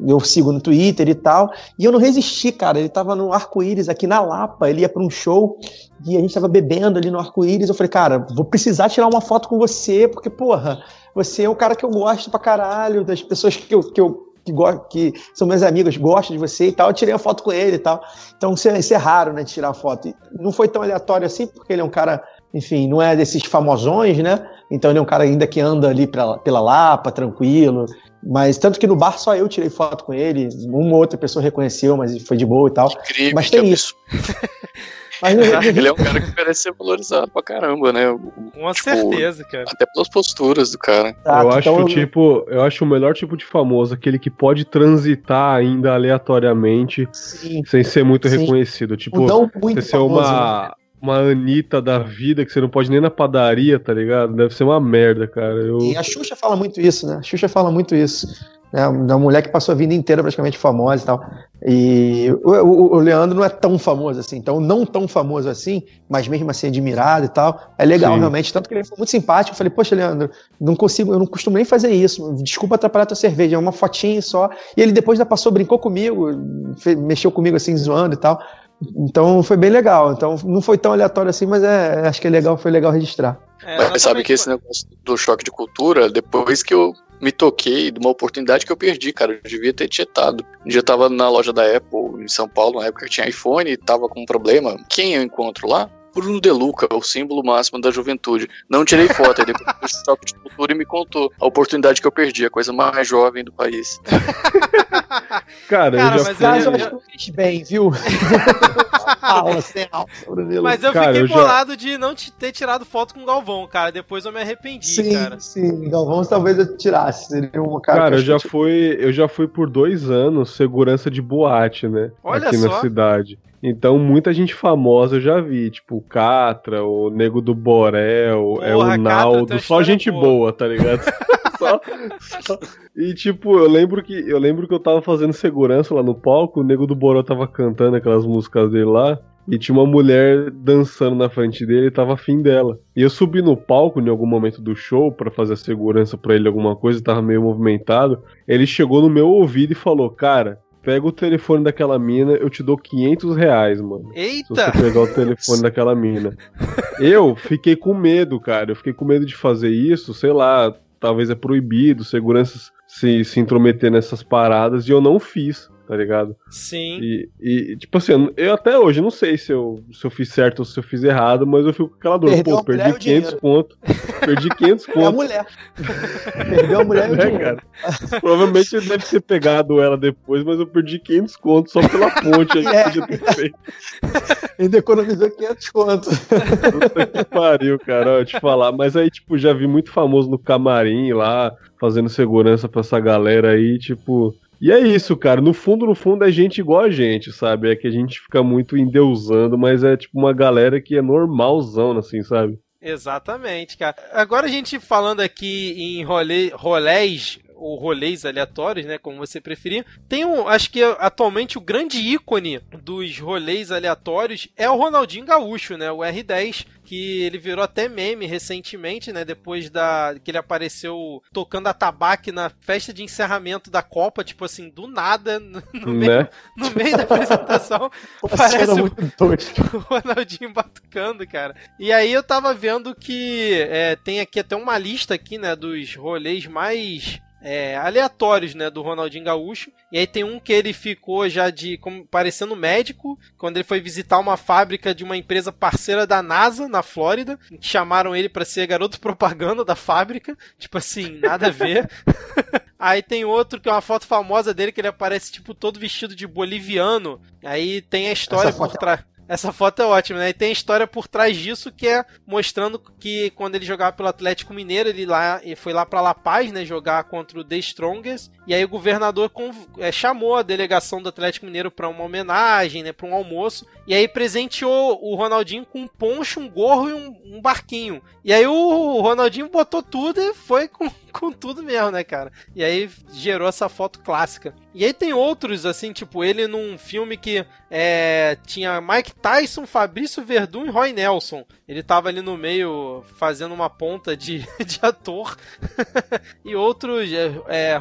eu sigo no Twitter e tal. E eu não resisti, cara. Ele tava no arco-íris aqui na Lapa, ele ia para um show e a gente tava bebendo ali no arco-íris. Eu falei, cara, vou precisar tirar uma foto com você, porque, porra, você é um cara que eu gosto pra caralho, das pessoas que eu, que eu que, que são meus amigos, gostam de você e tal, eu tirei uma foto com ele e tal. Então isso é, raro, né, de tirar foto. Não foi tão aleatório assim, porque ele é um cara, enfim, não é desses famosões, né? Então ele é um cara ainda que anda ali pela, pela Lapa, tranquilo. Mas tanto que no bar só eu tirei foto com ele, uma outra pessoa reconheceu, mas foi de boa e tal. Incrível, mas tem isso. [laughs] Mas no... [laughs] ele é um cara que merece ser valorizado pra caramba, né? Com tipo, certeza, cara. Até pelas posturas do cara. eu acho então... tipo, eu acho o melhor tipo de famoso, aquele que pode transitar ainda aleatoriamente sim, sem ser muito sim. reconhecido. Tipo, muito você ser uma. Né? Uma Anitta da vida que você não pode nem na padaria, tá ligado? Deve ser uma merda, cara. Eu... E a Xuxa fala muito isso, né? A Xuxa fala muito isso. né? Uma mulher que passou a vida inteira praticamente famosa e tal. E o, o, o, Leandro não é tão famoso assim, então não tão famoso assim, mas mesmo assim admirado e tal. É legal, Sim. realmente. Tanto que ele foi muito simpático. Eu falei, poxa, Leandro, não consigo, eu não costumo nem fazer isso. Desculpa atrapalhar tua cerveja, é uma fotinha só. E ele depois ainda passou, brincou comigo, mexeu comigo assim, zoando e tal. Então foi bem legal. Então não foi tão aleatório assim, mas é, acho que é legal, foi legal registrar. É, mas sabe que esse negócio do choque de cultura, depois que eu me toquei de uma oportunidade que eu perdi, cara. Eu devia ter tietado. Um dia eu tava na loja da Apple em São Paulo, na época que tinha iPhone, e tava com um problema. Quem eu encontro lá? Bruno De Luca, o símbolo máximo da juventude. Não tirei foto, aí depois o choque de cultura e me contou a oportunidade que eu perdi, a coisa mais jovem do país. Cara, [laughs] Cara, eu já fui... Mas eu acho que eu fiz bem, viu? aula, sem aula Mas eu cara, fiquei eu bolado já... de não ter tirado foto com o Galvão, cara. Depois eu me arrependi, sim, cara. Sim, Galvão talvez eu tirasse. Seria uma cara. Cara, eu já, fui, eu já fui por dois anos segurança de boate, né? Olha aqui só. na cidade. Então, muita gente famosa eu já vi, tipo o Catra, o Nego do Borel, Porra, é o Naldo, só gente boa. boa, tá ligado? [laughs] só, só, E tipo, eu lembro que eu lembro que eu tava fazendo segurança lá no palco, o Nego do Borel tava cantando aquelas músicas dele lá. E tinha uma mulher dançando na frente dele e tava afim dela. E eu subi no palco em algum momento do show para fazer a segurança para ele alguma coisa, tava meio movimentado. Ele chegou no meu ouvido e falou: Cara, pega o telefone daquela mina, eu te dou 500 reais, mano. Eita! Se você pegar o telefone daquela mina. [laughs] Eu fiquei com medo, cara. Eu fiquei com medo de fazer isso, sei lá, talvez é proibido, seguranças se, se intrometer nessas paradas, e eu não fiz tá ligado? Sim. E, e, tipo assim, eu até hoje não sei se eu, se eu fiz certo ou se eu fiz errado, mas eu fico com aquela dor. Perdeu Pô, perdi 500 pontos. Perdi 500 pontos. [laughs] É a mulher. Perdeu a mulher e o é, Cara. Provavelmente ele deve ter pegado ela depois, mas eu perdi 500 contos só pela ponte aí é. que podia ter feito. Ainda economizou 500 contos. Puta que pariu, cara, ó, te falar. Mas aí, tipo, já vi muito famoso no camarim lá, fazendo segurança pra essa galera aí, tipo e é isso, cara. No fundo, no fundo, é gente igual a gente, sabe? É que a gente fica muito endeusando, mas é tipo uma galera que é normalzão, assim, sabe? Exatamente, cara. Agora a gente falando aqui em rolê, ou rolês aleatórios, né, como você preferir. Tem um, acho que atualmente o grande ícone dos rolês aleatórios é o Ronaldinho Gaúcho, né, o R10, que ele virou até meme recentemente, né, depois da que ele apareceu tocando a tabaque na festa de encerramento da Copa, tipo assim, do nada, no, no né? meio, no meio da apresentação, [laughs] parece o, [laughs] o Ronaldinho batucando, cara. E aí eu tava vendo que é, tem aqui até uma lista aqui, né, dos rolês mais é, aleatórios, né, do Ronaldinho Gaúcho. E aí tem um que ele ficou já de como parecendo médico, quando ele foi visitar uma fábrica de uma empresa parceira da NASA na Flórida, que chamaram ele para ser garoto [laughs] propaganda da fábrica, tipo assim, nada a ver. [laughs] Aí tem outro que é uma foto famosa dele que ele aparece tipo todo vestido de boliviano. Aí tem a história por trás. Essa foto é ótima, né? E tem história por trás disso que é mostrando que quando ele jogava pelo Atlético Mineiro, ele lá ele foi lá para La Paz, né, jogar contra o The Strongest, e aí o governador é, chamou a delegação do Atlético Mineiro para uma homenagem, né, para um almoço, e aí presenteou o Ronaldinho com um poncho, um gorro e um, um barquinho. E aí o Ronaldinho botou tudo e foi com, [laughs] com tudo mesmo, né, cara? E aí gerou essa foto clássica. E aí tem outros, assim, tipo, ele num filme que é, tinha Mike Tyson, Fabrício Verdun e Roy Nelson. Ele tava ali no meio fazendo uma ponta de, [laughs] de ator. [laughs] e outros é, é,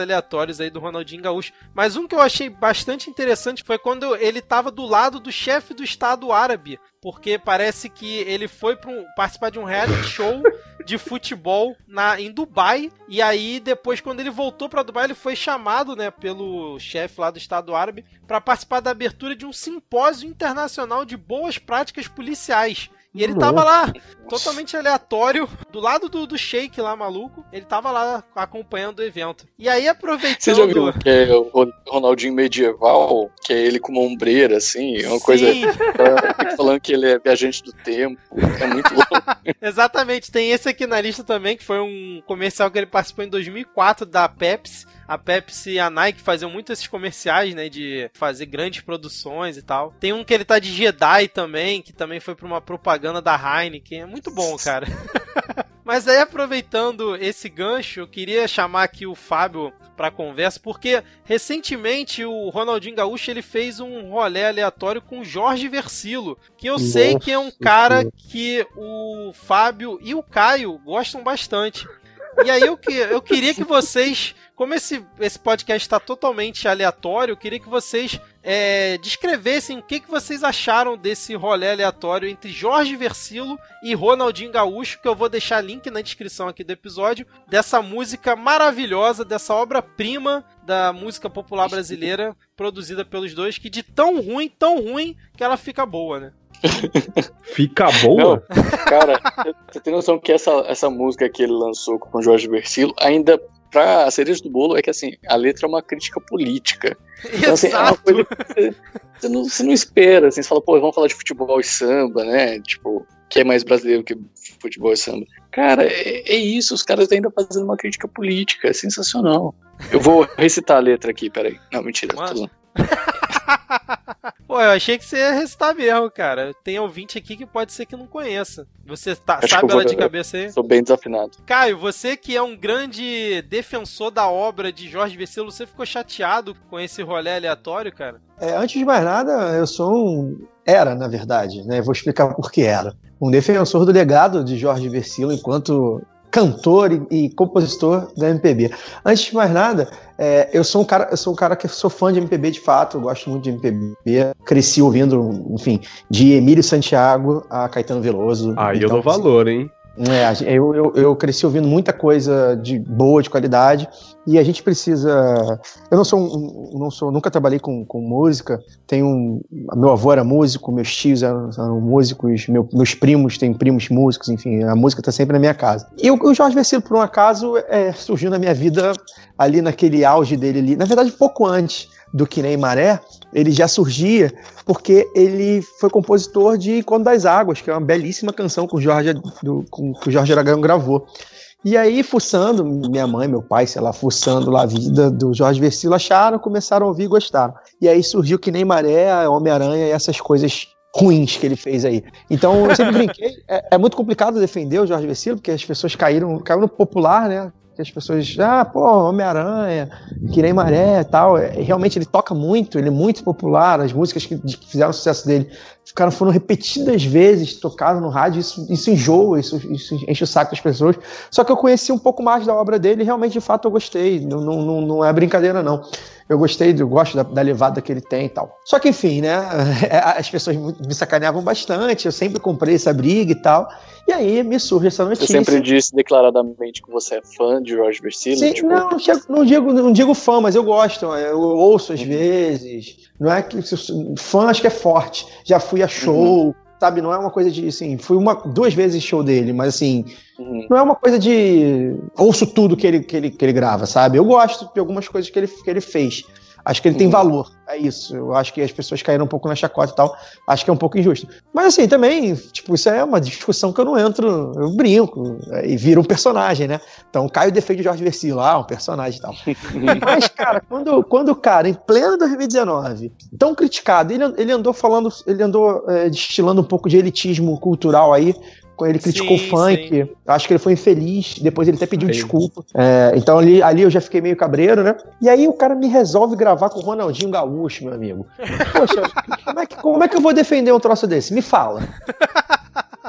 aleatórios aí do Ronaldinho Gaúcho. Mas um que eu achei bastante interessante foi quando ele tava do lado do chefe do Estado Árabe porque parece que ele foi para um, participar de um reality show de futebol na, em Dubai. E aí, depois, quando ele voltou para Dubai, ele foi chamado né, pelo chefe lá do Estado Árabe para participar da abertura de um simpósio internacional de boas práticas policiais. E ele tava lá, totalmente aleatório, do lado do, do Shake lá, maluco. Ele tava lá acompanhando o evento. E aí, aproveitando. Você já viu que é o Ronaldinho medieval, que é ele com uma ombreira, assim? É uma Sim. [laughs] coisa. falando que ele é viajante do tempo. É muito louco. [laughs] Exatamente. Tem esse aqui na lista também, que foi um comercial que ele participou em 2004 da Pepsi a Pepsi e a Nike faziam muito esses comerciais, né? De fazer grandes produções e tal. Tem um que ele tá de Jedi também, que também foi pra uma propaganda da Heineken. É muito bom, cara. [laughs] Mas aí, aproveitando esse gancho, eu queria chamar aqui o Fábio para conversa, porque recentemente o Ronaldinho Gaúcho ele fez um rolê aleatório com o Jorge Versilo, que eu Nossa, sei que é um cara que o Fábio e o Caio gostam bastante. E aí eu, que, eu queria que vocês, como esse, esse podcast está totalmente aleatório, eu queria que vocês é, descrevessem o que, que vocês acharam desse rolê aleatório entre Jorge Versilo e Ronaldinho Gaúcho, que eu vou deixar link na descrição aqui do episódio, dessa música maravilhosa, dessa obra-prima da música popular brasileira, [laughs] produzida pelos dois, que de tão ruim, tão ruim, que ela fica boa, né? [laughs] Fica boa? Não, cara, você tem noção que essa, essa música que ele lançou com o Jorge Versilo, ainda pra a cereja do bolo é que assim, a letra é uma crítica política. Então, assim, é uma coisa que você, não, você não espera, assim, você fala, pô, vamos falar de futebol e samba, né? Tipo, que é mais brasileiro que futebol e samba. Cara, é, é isso, os caras ainda fazendo uma crítica política, é sensacional. Eu vou recitar a letra aqui, peraí. Não, mentira, tô [laughs] Pô, eu achei que você ia recitar mesmo, cara. Tem ouvinte aqui que pode ser que não conheça. Você tá, sabe ela de cabeça aí? Sou bem desafinado. Caio, você que é um grande defensor da obra de Jorge Vecilo, você ficou chateado com esse rolê aleatório, cara? É, antes de mais nada, eu sou um. Era, na verdade, né? Vou explicar por que era. Um defensor do legado de Jorge Versilo enquanto cantor e, e, compositor da MPB. Antes de mais nada, é, eu sou um cara, eu sou um cara que sou fã de MPB de fato, gosto muito de MPB, cresci ouvindo, enfim, de Emílio Santiago a Caetano Veloso. Aí então, eu dou valor, hein? É, eu, eu, eu, cresci ouvindo muita coisa de boa, de qualidade, e a gente precisa. Eu não sou, um, não sou nunca trabalhei com, com música. Tenho meu avô era músico, meus tios eram, eram músicos, meu, meus primos têm primos músicos, enfim, a música está sempre na minha casa. E o, o Jorge Versilo, por um acaso, é, surgiu na minha vida ali naquele auge dele ali, na verdade pouco antes do Que Nem Maré, ele já surgia porque ele foi compositor de Quando das Águas, que é uma belíssima canção com o Jorge, do, com, que o Jorge Aragão gravou. E aí, fuçando, minha mãe, meu pai, sei lá, fuçando lá a vida do Jorge Versilo, acharam, começaram a ouvir e gostaram. E aí surgiu Que Nem Maré, Homem-Aranha e essas coisas ruins que ele fez aí. Então, eu sempre [laughs] brinquei, é, é, muito complicado defender o Jorge Versilo, porque as pessoas caíram, caíram no popular, né? Que as pessoas, ah, pô, Homem-Aranha, que nem Maré e tal. É, realmente ele toca muito, ele é muito popular, as músicas que, fizeram sucesso dele ficaram, foram repetidas vezes, tocaram no rádio, isso, isso enjoa, isso, isso enche o saco das pessoas. Só que eu conheci um pouco mais da obra dele e realmente, de fato, eu gostei. Não, não, não é brincadeira, não. Eu gostei, eu gosto da, da, levada que ele tem e tal. Só que, enfim, né? [laughs] As pessoas me sacaneavam bastante, eu sempre comprei essa briga e tal. E aí me surge essa notícia. Você sempre disse declaradamente que você é fã de George Versilo? Sim, tipo... não, não, digo, não digo fã, mas eu gosto, eu ouço às uhum. vezes. Não é que fã acho que é forte. Já fui a show, uhum. Sabe? Não é uma coisa de assim, fui uma duas vezes show dele, mas assim, uhum. não é uma coisa de ouço tudo que ele, que ele que ele grava, sabe? Eu gosto de algumas coisas que ele que ele fez. Acho que ele uhum. tem valor. É isso. Eu acho que as pessoas caíram um pouco na chacota e tal. Acho que é um pouco injusto. Mas assim, também, tipo, isso é uma discussão que eu não entro, eu brinco. É, e vira um personagem, né? Então, defende o Jorge Versilo, ah, um personagem e tal. [laughs] Mas, cara, quando, quando o cara, em pleno 2019, tão criticado, ele, ele andou falando, ele andou é, destilando um pouco de elitismo cultural aí, ele criticou sim, o funk. Sim. Acho que ele foi infeliz. Depois ele até pediu desculpa. É, então ali, ali eu já fiquei meio cabreiro, né? E aí o cara me resolve gravar com o Ronaldinho Gaúcho, meu amigo. Poxa, como é, que, como é que eu vou defender um troço desse? Me fala.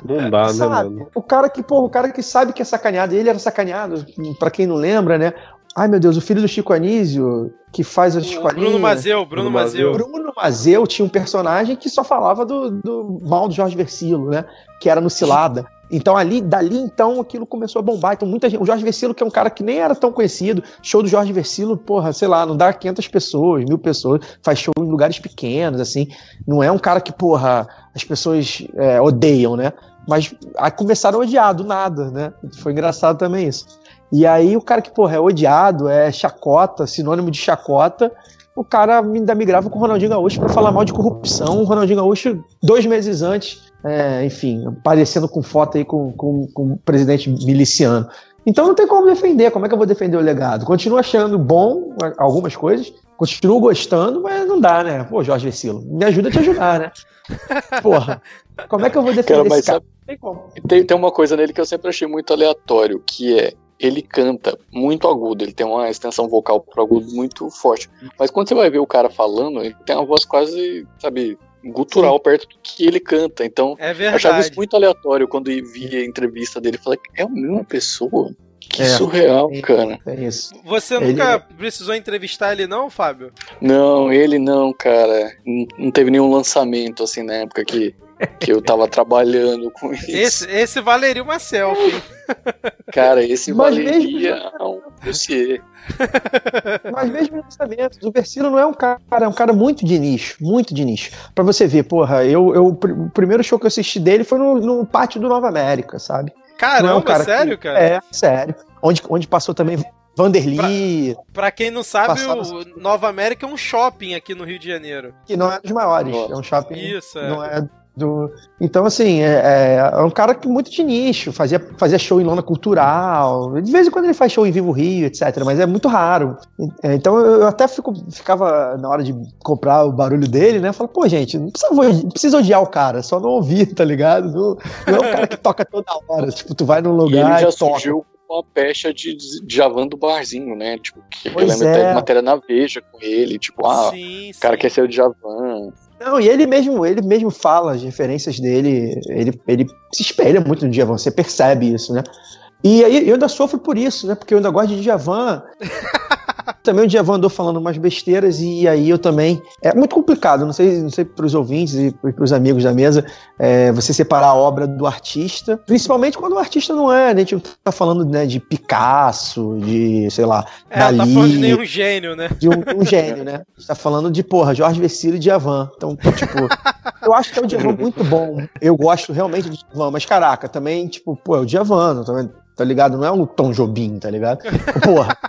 Não dá, né, sabe? né, mano? O cara que, pô, o cara que sabe que é sacaneado, ele era sacaneado, para quem não lembra, né? Ai, meu Deus, o filho do Chico Anísio, que faz as escolinhas. Bruno Mazeu, Bruno, Bruno Mazeu. Bruno Mazeu tinha um personagem que só falava do, do mal do Jorge Versilo, né? Que era no Cilada. Então ali, dali então, aquilo começou a bombar. Então muita gente, o Jorge Versilo, que é um cara que nem era tão conhecido, show do Jorge Versilo, porra, sei lá, não dá 500 pessoas, mil pessoas, faz show em lugares pequenos, assim. Não é um cara que, porra, as pessoas é, odeiam, né? Mas aí começaram a odiar do nada, né? Foi engraçado também isso. E aí o cara que, porra, é odiado, é chacota, sinônimo de chacota, o cara ainda migrava com o Ronaldinho Gaúcho para falar mal de corrupção. O Ronaldinho Gaúcho, dois meses antes, é, enfim, aparecendo com foto aí com, com, com o presidente miliciano. Então não tem como defender. Como é que eu vou defender o legado? Continuo achando bom algumas coisas, continuo gostando, mas não dá, né? Pô, Jorge Versilo, me ajuda a te ajudar, né? [laughs] Porra, como é que eu vou defender Cara, mas esse cara? sabe- Não tem como. Tem, tem uma coisa nele que eu sempre achei muito aleatório, que é ele canta muito agudo, ele tem uma extensão vocal pro agudo muito forte. Mas quando você vai ver o cara falando, ele tem uma voz quase, sabe, gutural perto do que ele canta. Então, É eu achava isso muito aleatório quando via a entrevista dele. Falei, é a mesma pessoa? Que É. surreal, É. cara. É isso. Você Ele- nunca precisou entrevistar ele, não, Fábio? Não, ele não, cara. Não, teve nenhum lançamento assim na época que, que eu tava trabalhando com isso. Esse, esse valeria uma selfie. [laughs] Cara, esse Mas valeria um dossiê. [laughs] Mas mesmo em lançamentos, o Versilo não é um cara, é um cara muito de nicho, muito de nicho. Pra você ver, porra, eu, eu, o primeiro show que eu assisti dele foi no, no pátio do Nova América, sabe? Caramba, Não é cara sério, que- cara? É, sério. Onde, onde passou também Vanderly, Pra quem não sabe, Passava- o Nova América é um shopping aqui no Rio de Janeiro. que não é dos maiores, Nossa. é um shopping. Isso, é. Não é do. Então, assim, é, é- é um cara que muito de nicho, fazia, fazia show em lona cultural. De vez em quando ele faz show em Vivo Rio, etc. Mas é muito raro. É, Então eu até fico, ficava na hora de comprar o barulho dele, né? Falo, pô, gente, não precisa, não precisa odiar o cara, só não ouvir, tá ligado? Não, não é um cara que toca toda hora. Tipo, tu vai num E ele lugar já e, toca. surgiu com uma pecha de Javan do barzinho, né? Tipo, que eu Pois lembro até é. de matéria na Veja com ele, tipo, ah, sim, o cara sim. quer ser o Javan. Não, e ele mesmo, ele mesmo fala as referências dele, ele, ele se espelha muito no Djavan, você percebe isso, né? E aí eu ainda sofro por isso, né? Porque eu ainda gosto de Djavan. [laughs] também o Djavan andou falando umas besteiras e aí eu também. É muito complicado, não sei, não sei para os ouvintes e para os amigos da mesa, é, você separar a obra do artista, principalmente quando o artista não é, né? A gente não tá falando né, de Picasso, de, sei lá, É, não tá Dali, falando de nenhum gênio, né? de um, um gênio, né? A [laughs] gente tá falando de, porra, Jorge Vecilo e Djavan. Então, tipo, eu acho que é o Djavan muito bom. Eu gosto realmente do Djavan, mas caraca, também, tipo, pô, é o Djavan, também, tá ligado? Não é um Tom Jobim, tá ligado? Porra. [laughs]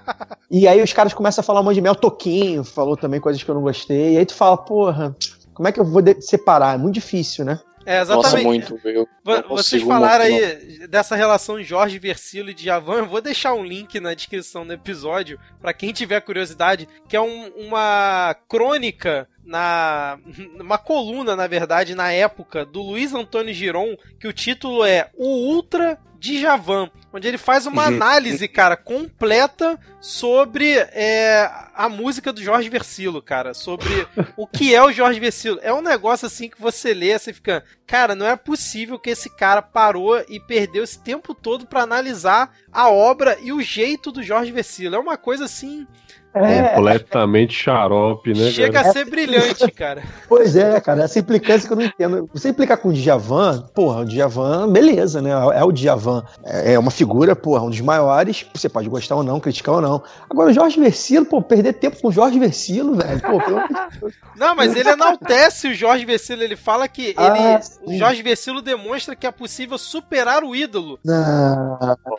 E aí os caras começam a falar um monte de mel, Toquinho falou também coisas que eu não gostei. E aí tu fala, porra, como é que eu vou separar? É muito difícil, né? É, Nossa, exatamente. muito, eu Vo- não Vocês falaram muito, aí dessa relação de Jorge Versilo e Djavan, eu vou deixar um link na descrição do episódio pra quem tiver curiosidade, que é um- uma crônica na [laughs] uma coluna, na verdade, na época do Luiz Antônio Giron, que o título é O Ultra Djavan, onde ele faz uma Uhum. análise, cara, completa sobre é, a música do Jorge Versilo, cara, sobre o que é o Jorge Versilo. É um negócio assim que você lê, você fica, cara, não é possível que esse cara parou e perdeu esse tempo todo pra analisar a obra e o jeito do Jorge Versilo. É uma coisa assim, Completamente xarope, né, chega cara? a ser brilhante, cara. [laughs] Pois é, cara, essa implicância que eu não entendo. Você implicar com o Djavan, porra, o Djavan, beleza, né? É o Djavan. É é uma figura, porra, um dos maiores. Você pode gostar ou não, criticar ou não. Agora, o Jorge Versilo, pô, perder tempo com o Jorge Versilo, velho. Pô, pelo. Não, mas ele enaltece o Jorge Versilo, ele fala que ele, Ah, o sim. Jorge Versilo demonstra que é possível superar o ídolo Não,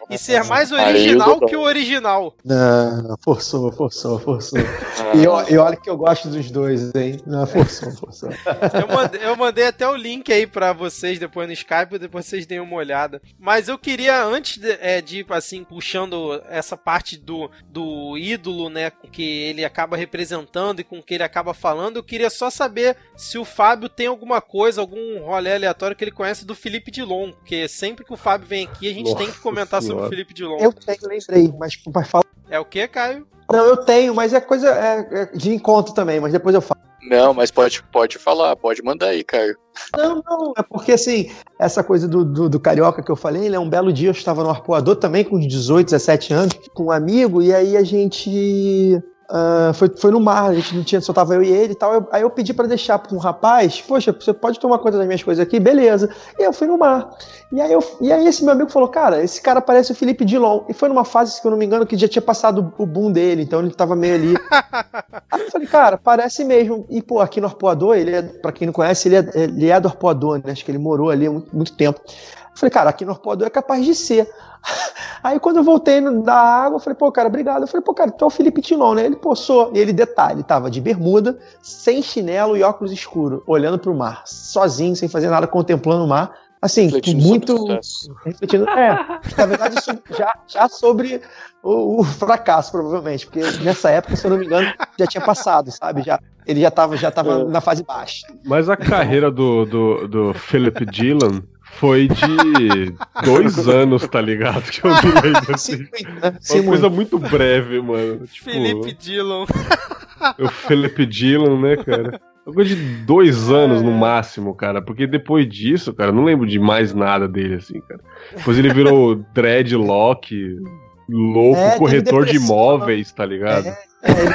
e ser mais Aí original dou- que o original. não, forçou, forçou, forçou. E, eu- e olha que eu gosto dos dois, hein? Não, forçou, forçou. Eu mandei, eu mandei até o link aí pra vocês depois no Skype, depois vocês deem uma olhada. Mas eu queria, antes de, é, de ir, assim, puxando essa parte do, do ídolo, né, com que ele acaba representando e com o que ele acaba falando, eu queria só saber se o Fábio tem alguma coisa, algum rolê aleatório que ele conhece do Felipe Dilon, porque sempre que o Fábio vem aqui, a gente Nossa tem que comentar sobre o Senhora. Felipe Dilon. Eu tenho, lembrei, mas, mas fala. É o que, Caio? Não, eu tenho, mas é coisa é, é de encontro também, mas depois eu falo. Não, mas pode, pode falar, pode mandar aí, Caio. Não, não, é porque assim, essa coisa do, do, do carioca que eu falei, né? Um belo dia eu estava no arpoador também, com uns 18, 17 anos, com um amigo, e aí a gente. Ah, foi, foi no mar, a gente não tinha, só tava eu e ele e tal. eu- aí eu pedi pra deixar pra um rapaz, poxa, você pode tomar conta das minhas coisas aqui? Beleza. E eu fui no mar. E aí, eu, e aí esse meu amigo falou, cara, esse cara parece o Felipe Dilon. E foi numa fase, se eu não me engano, que já tinha passado o boom dele, então ele tava meio ali. [laughs] Aí eu falei, cara, parece mesmo. E, pô, aqui no Arpoador, ele é, pra quem não conhece, ele é, ele é do Arpoador, né? Acho que ele morou ali há muito, muito tempo. Falei, cara, aqui no Arpoador é capaz de ser. [laughs] Aí quando eu voltei da água, eu falei, pô, cara, obrigado. Eu falei, pô, cara, tu é o Felipe Tilon, né? Ele, pô, sou. E ele, detalhe, tava de bermuda, sem chinelo e óculos escuros, olhando pro mar, sozinho, sem fazer nada, contemplando o mar. assim, refletindo muito. Refletindo, é, na verdade, já, já sobre o, o, fracasso, provavelmente, porque nessa época, se eu não me engano, já tinha passado, sabe? Já, ele já estava já tava é. na fase baixa. Mas a carreira do, do, do Philip Dylan foi de [laughs] dois anos, tá ligado? Que eu [laughs] lembro assim. Sim, né? Sim, uma coisa muito breve, mano. [laughs] Tipo, Felipe Dillon. O Felipe Dillon, né, cara? Uma coisa de dois anos no máximo, cara. Porque depois disso, cara, eu não lembro de mais nada dele, assim, cara. Depois ele virou dreadlock, louco, é, corretor de imóveis, tá ligado? É, é ele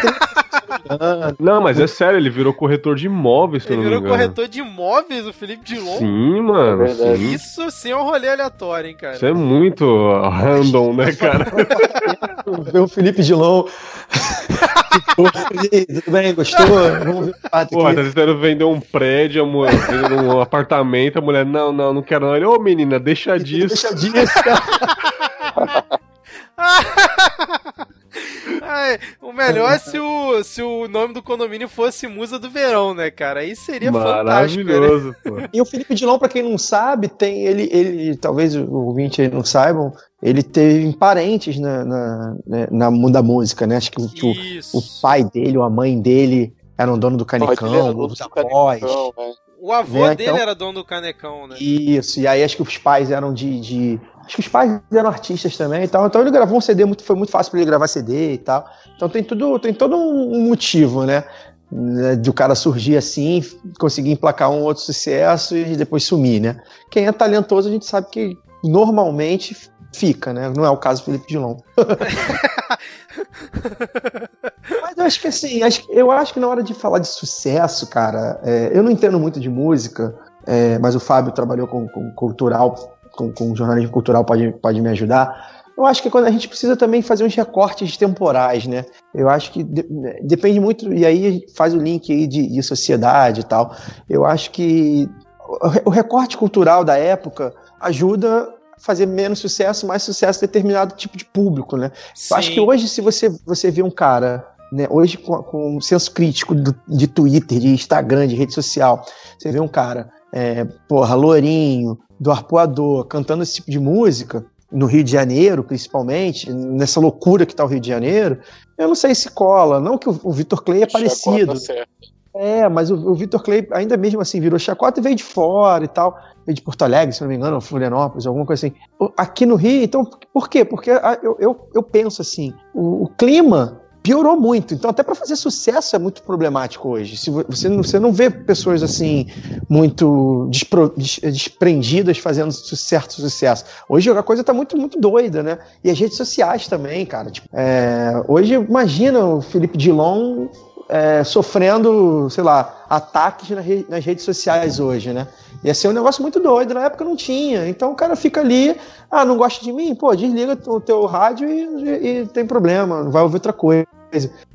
[laughs] não, mas é sério, ele virou corretor de imóveis, se ele não me engano. Ele virou corretor de imóveis, o Felipe Dilon? Sim, mano. É sim. Isso sim é um rolê aleatório, hein, cara. Isso é muito random, né, cara? Ver o Felipe Dilon. Tudo bem, gostou? Vamos ver o Pô, tá tentando vender um prédio, amor, um apartamento, a mulher, não, não, não quero não. Ele, ô oh, menina, deixa disso. Deixa disso, cara. [laughs] [laughs] Ai, o melhor é se o, se o nome do condomínio fosse Musa do Verão, né, cara? Aí seria Maravilhoso, fantástico. Né? Pô. [laughs] E o Felipe Dilon, pra quem não sabe, tem ele, ele talvez o ouvinte aí não saibam, ele teve parentes na, na, né, na, na música, né? Acho que, o, o, pai dele ou a mãe dele eram dono do Canecão, os avós. Né? O avô né? dele então, era dono do Canecão, né? Isso, e aí acho que os pais eram de, de Acho que os pais eram artistas também e tal. Então ele gravou um CD, muito, foi muito fácil para ele gravar CD e tal. Então tem tudo, tem todo um motivo, né? né? De o cara surgir assim, conseguir emplacar um outro sucesso e depois sumir, né? Quem é talentoso a gente sabe que normalmente fica, né? Não é o caso do Felipe Dilon. [laughs] Mas eu acho que assim, eu acho que na hora de falar de sucesso, cara, é, eu não entendo muito de música, é, mas o Fábio trabalhou com, com cultural com, com jornalismo cultural pode, pode me ajudar. Eu acho que quando a gente precisa também fazer uns recortes temporais, né? Eu acho que de, depende muito, e aí faz o link aí de, de sociedade e tal. Eu acho que o recorte cultural da época ajuda a fazer menos sucesso, mais sucesso determinado tipo de público, né? Sim. Eu acho que hoje, se você, você vê um cara né, hoje com, com um senso crítico do, de Twitter, de Instagram, de rede social, você vê um cara, é, porra, lourinho, do arpoador cantando esse tipo de música, no Rio de Janeiro, principalmente, nessa loucura que tá o Rio de Janeiro, eu não sei se cola. Não que o, o Vitor Clay é parecido. É, mas o, o Vitor Clay ainda mesmo assim virou chacota e veio de fora e tal. Veio de Porto Alegre, se não me engano, Florianópolis, alguma coisa assim. Aqui no Rio, então, por quê? Porque eu, eu, eu penso assim, o, o clima piorou muito. Então, até para fazer sucesso é muito problemático hoje. Se você, não, você não vê pessoas assim muito despro, desprendidas fazendo certo sucesso. Hoje a coisa tá muito, muito doida, né? E as redes sociais também, cara. Tipo, é, hoje, imagina o Felipe Dilon é, sofrendo, sei lá, ataques nas redes sociais hoje, né? Ia ser um negócio muito doido, na época não tinha. Então o cara fica ali, ah, não gosta de mim? Pô, desliga o teu rádio e, e, e tem problema, vai ouvir outra coisa.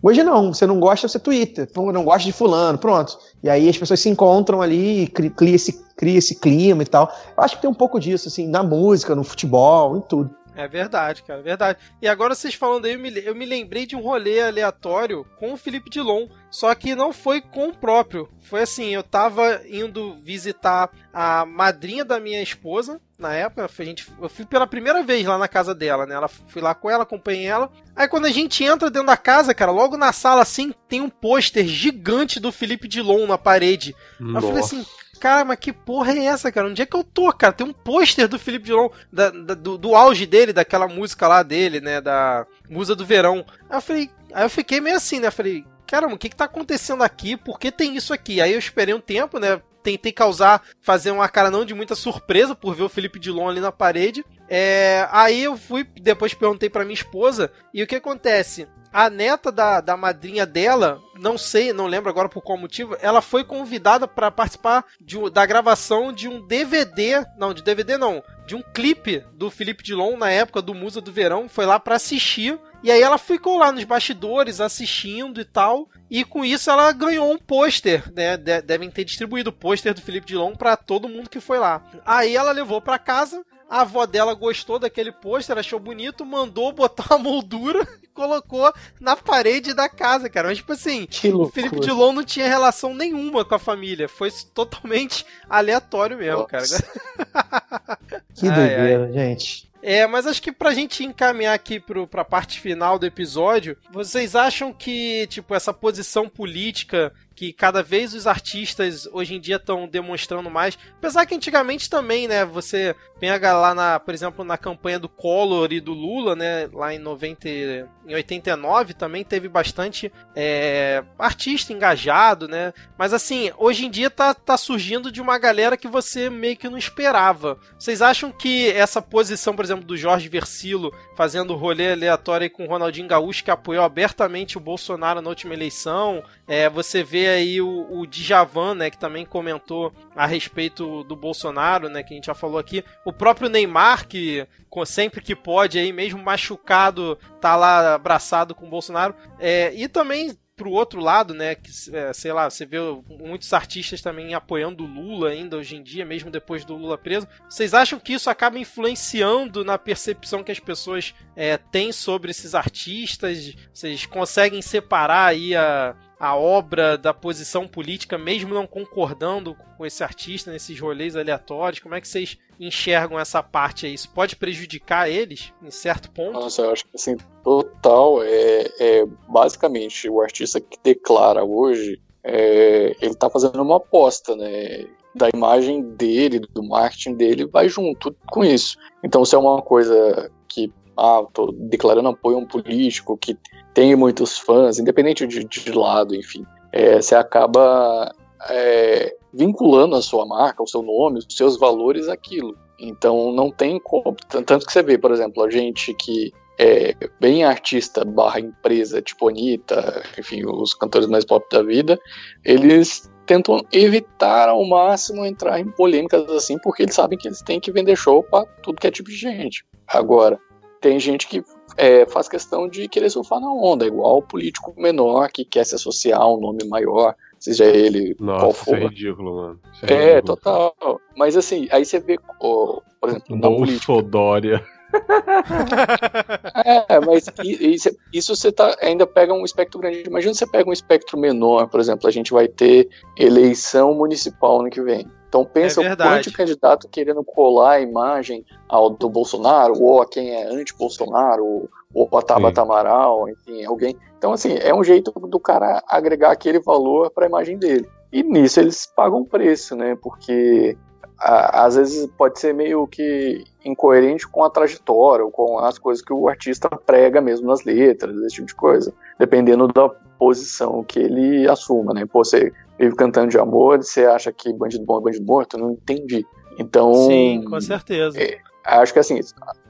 Hoje não, você não gosta, você twitta. Não gosta de fulano, pronto. E aí as pessoas se encontram ali, cria esse, cria esse clima e tal. Eu acho que tem um pouco disso, assim, na música, no futebol, em tudo. É verdade, cara, é verdade. E agora vocês falando aí, eu me, eu me lembrei de um rolê aleatório com o Felipe Dilon. Só que não foi com o próprio. Foi assim, eu tava indo visitar a madrinha da minha esposa, na época, a gente, eu fui pela primeira vez lá na casa dela, né? Ela, fui lá com ela, acompanhei ela. Aí quando a gente entra dentro da casa, cara, logo na sala assim, tem um pôster gigante do Felipe Dilon na parede. Nossa. Eu falei assim, cara, mas que porra é essa, cara? Onde é que eu tô, cara? Tem um pôster do Felipe Dilon, da, da, do, do auge dele, daquela música lá dele, né? Da Musa do Verão. Aí eu falei, aí eu fiquei meio assim, né? Eu falei, caramba, o que que tá acontecendo aqui? Por que tem isso aqui? Aí eu esperei um tempo, né? Tentei causar, fazer uma cara não de muita surpresa por ver o Felipe Dilon ali na parede. É, aí eu fui, depois perguntei para minha esposa, e o que acontece? A neta da, da madrinha dela, não sei, não lembro agora por qual motivo, ela foi convidada para participar de, da gravação de um DVD, não, de DVD não, de um clipe do Felipe Dilon na época do Musa do Verão, foi lá para assistir. E aí ela ficou lá nos bastidores assistindo e tal, e com isso ela ganhou um pôster, né? devem ter distribuído o pôster do Felipe Dilon para todo mundo que foi lá. Aí ela levou para casa, a avó dela gostou daquele pôster, achou bonito, mandou botar uma moldura [laughs] e colocou na parede da casa, cara. Mas, tipo assim, o Felipe Dilon não tinha relação nenhuma com a família. Foi totalmente aleatório mesmo, Nossa. cara. [laughs] Que doideira, gente. É, mas acho que pra gente encaminhar aqui pro, pra parte final do episódio, vocês acham que, tipo, essa posição política que cada vez os artistas hoje em dia estão demonstrando mais. Apesar que antigamente também, né? Você pega lá na, por exemplo, na campanha do Collor e do Lula, né? Lá em 90, em 89 também teve bastante é, artista engajado, né? Mas assim, hoje em dia tá, tá surgindo de uma galera que você meio que não esperava. Vocês acham que essa posição, por exemplo, do Jorge Versilo fazendo rolê aleatório com o Ronaldinho Gaúcho que apoiou abertamente o Bolsonaro na última eleição, é, você vê aí o, o Djavan, né, que também comentou a respeito do Bolsonaro, né, que a gente já falou aqui. O próprio Neymar, que sempre que pode, aí mesmo machucado, tá lá abraçado com o Bolsonaro. É, e também pro outro lado, né, que, é, sei lá, você vê muitos artistas também apoiando o Lula ainda hoje em dia, mesmo depois do Lula preso. Vocês acham que isso acaba influenciando na percepção que as pessoas é, têm sobre esses artistas? Vocês conseguem separar aí a, a obra da posição política, mesmo não concordando com esse artista nesses rolês aleatórios? Como é que vocês enxergam essa parte aí? Isso pode prejudicar eles em certo ponto? Nossa, eu acho que assim, total. É, é basicamente o artista que declara hoje, é, ele está fazendo uma aposta, né? Da imagem dele, do marketing dele, vai junto com isso. Então, se é uma coisa que ah, tô declarando apoio a um político que tem muitos fãs, independente de, de lado, enfim, é, você acaba é, vinculando a sua marca, o seu nome, os seus valores àquilo. Então não tem como. Tanto que você vê, por exemplo, a gente que é bem artista barra empresa, tipo Anitta, enfim, os cantores mais pop da vida, eles tentam evitar ao máximo entrar em polêmicas assim, porque eles sabem que eles têm que vender show para tudo que é tipo de gente. Agora, tem gente que é, faz questão de querer surfar na onda, igual o político menor que quer se associar a um nome maior, seja ele Nossa, qual for. Isso é ridículo, mano. É, é ridículo. total. Mas assim, aí você vê, oh, por exemplo, na política. Dória. [laughs] é, mas isso, isso você tá, ainda pega um espectro grande. Imagina você pega um espectro menor, por exemplo, a gente vai ter eleição municipal ano que vem. Então pensa é o quanto o candidato querendo colar a imagem ao do Bolsonaro, ou a quem é anti-Bolsonaro, ou a Tabata Amaral, enfim, alguém. Então, assim, é um jeito do cara agregar aquele valor para a imagem dele. E nisso eles pagam preço, né? Porque às vezes pode ser meio que incoerente com a trajetória, ou com as coisas que o artista prega mesmo nas letras, esse tipo de coisa, dependendo da posição que ele assuma, né? Pô, você vive cantando de amor, você acha que bandido bom é bandido morto? Não entendi. Então. Sim, com certeza. É, acho que assim,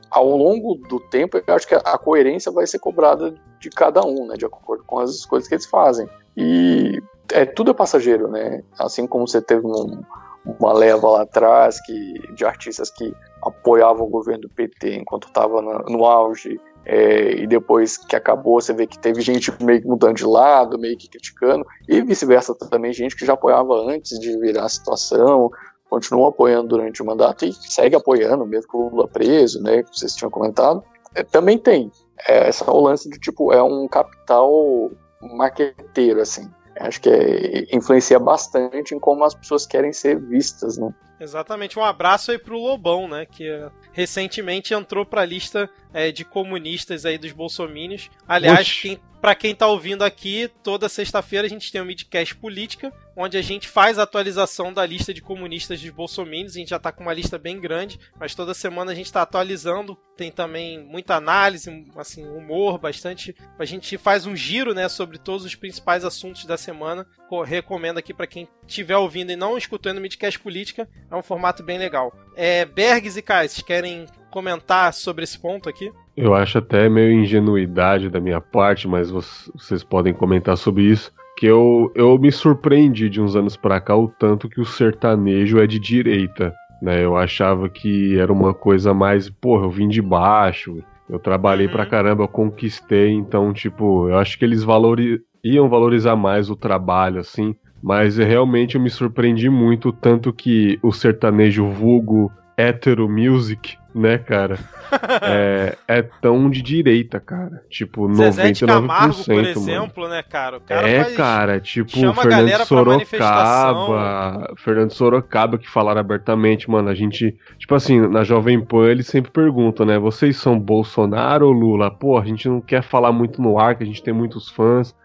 ao longo do tempo, eu acho que a coerência vai ser cobrada de cada um, né? De acordo com as coisas que eles fazem. E é, tudo é passageiro, né? Assim como você teve um, uma leva lá atrás que, de artistas que apoiavam o governo do PT enquanto estava no, auge é, e depois que acabou, você vê que teve gente meio que mudando de lado, meio que criticando, e vice-versa também, gente que já apoiava antes de virar a situação, continuou apoiando durante o mandato e segue apoiando, mesmo com o Lula preso, né, que vocês tinham comentado. É, também tem é, essa o lance de, tipo, é um capital marqueteiro, assim. Acho que é, influencia bastante em como as pessoas querem ser vistas, né? Exatamente. Um abraço aí pro Lobão, né? Que recentemente entrou pra lista é, de comunistas aí dos bolsomínios. Aliás, quem, pra quem tá ouvindo aqui, toda sexta-feira a gente tem um midcast política, onde a gente faz a atualização da lista de comunistas dos bolsomínios. A gente já tá com uma lista bem grande, mas toda semana a gente tá atualizando. Tem também muita análise, assim, humor, bastante. A gente faz um giro, né, sobre todos os principais assuntos da semana. Recomendo aqui para quem estiver ouvindo e não escutando o midcast política, é um formato bem legal. É, Bergs e Kai, vocês querem comentar sobre esse ponto aqui? Eu acho até meio ingenuidade da minha parte, mas vocês podem comentar sobre isso. Que eu, eu me surpreendi de uns anos para cá o tanto que o sertanejo é de direita. Né? Eu achava que era uma coisa mais, porra, eu vim de baixo, eu trabalhei uhum. pra caramba, eu conquistei, então, tipo, eu acho que eles valori iam valorizar mais o trabalho, assim. Mas realmente eu me surpreendi muito, tanto que o sertanejo vulgo hétero music, né, cara? [laughs] é, é, tão de direita, cara. Tipo, Zezé 99%. De Camargo, por exemplo, mano. né, cara? O cara é, cara, tipo, Fernando Sorocaba. Fernando Sorocaba que falaram abertamente, mano. A gente, tipo assim, na Jovem Pan eles sempre perguntam, né? Vocês são Bolsonaro ou Lula? Pô, a gente não quer falar muito no ar, que a gente tem muitos fãs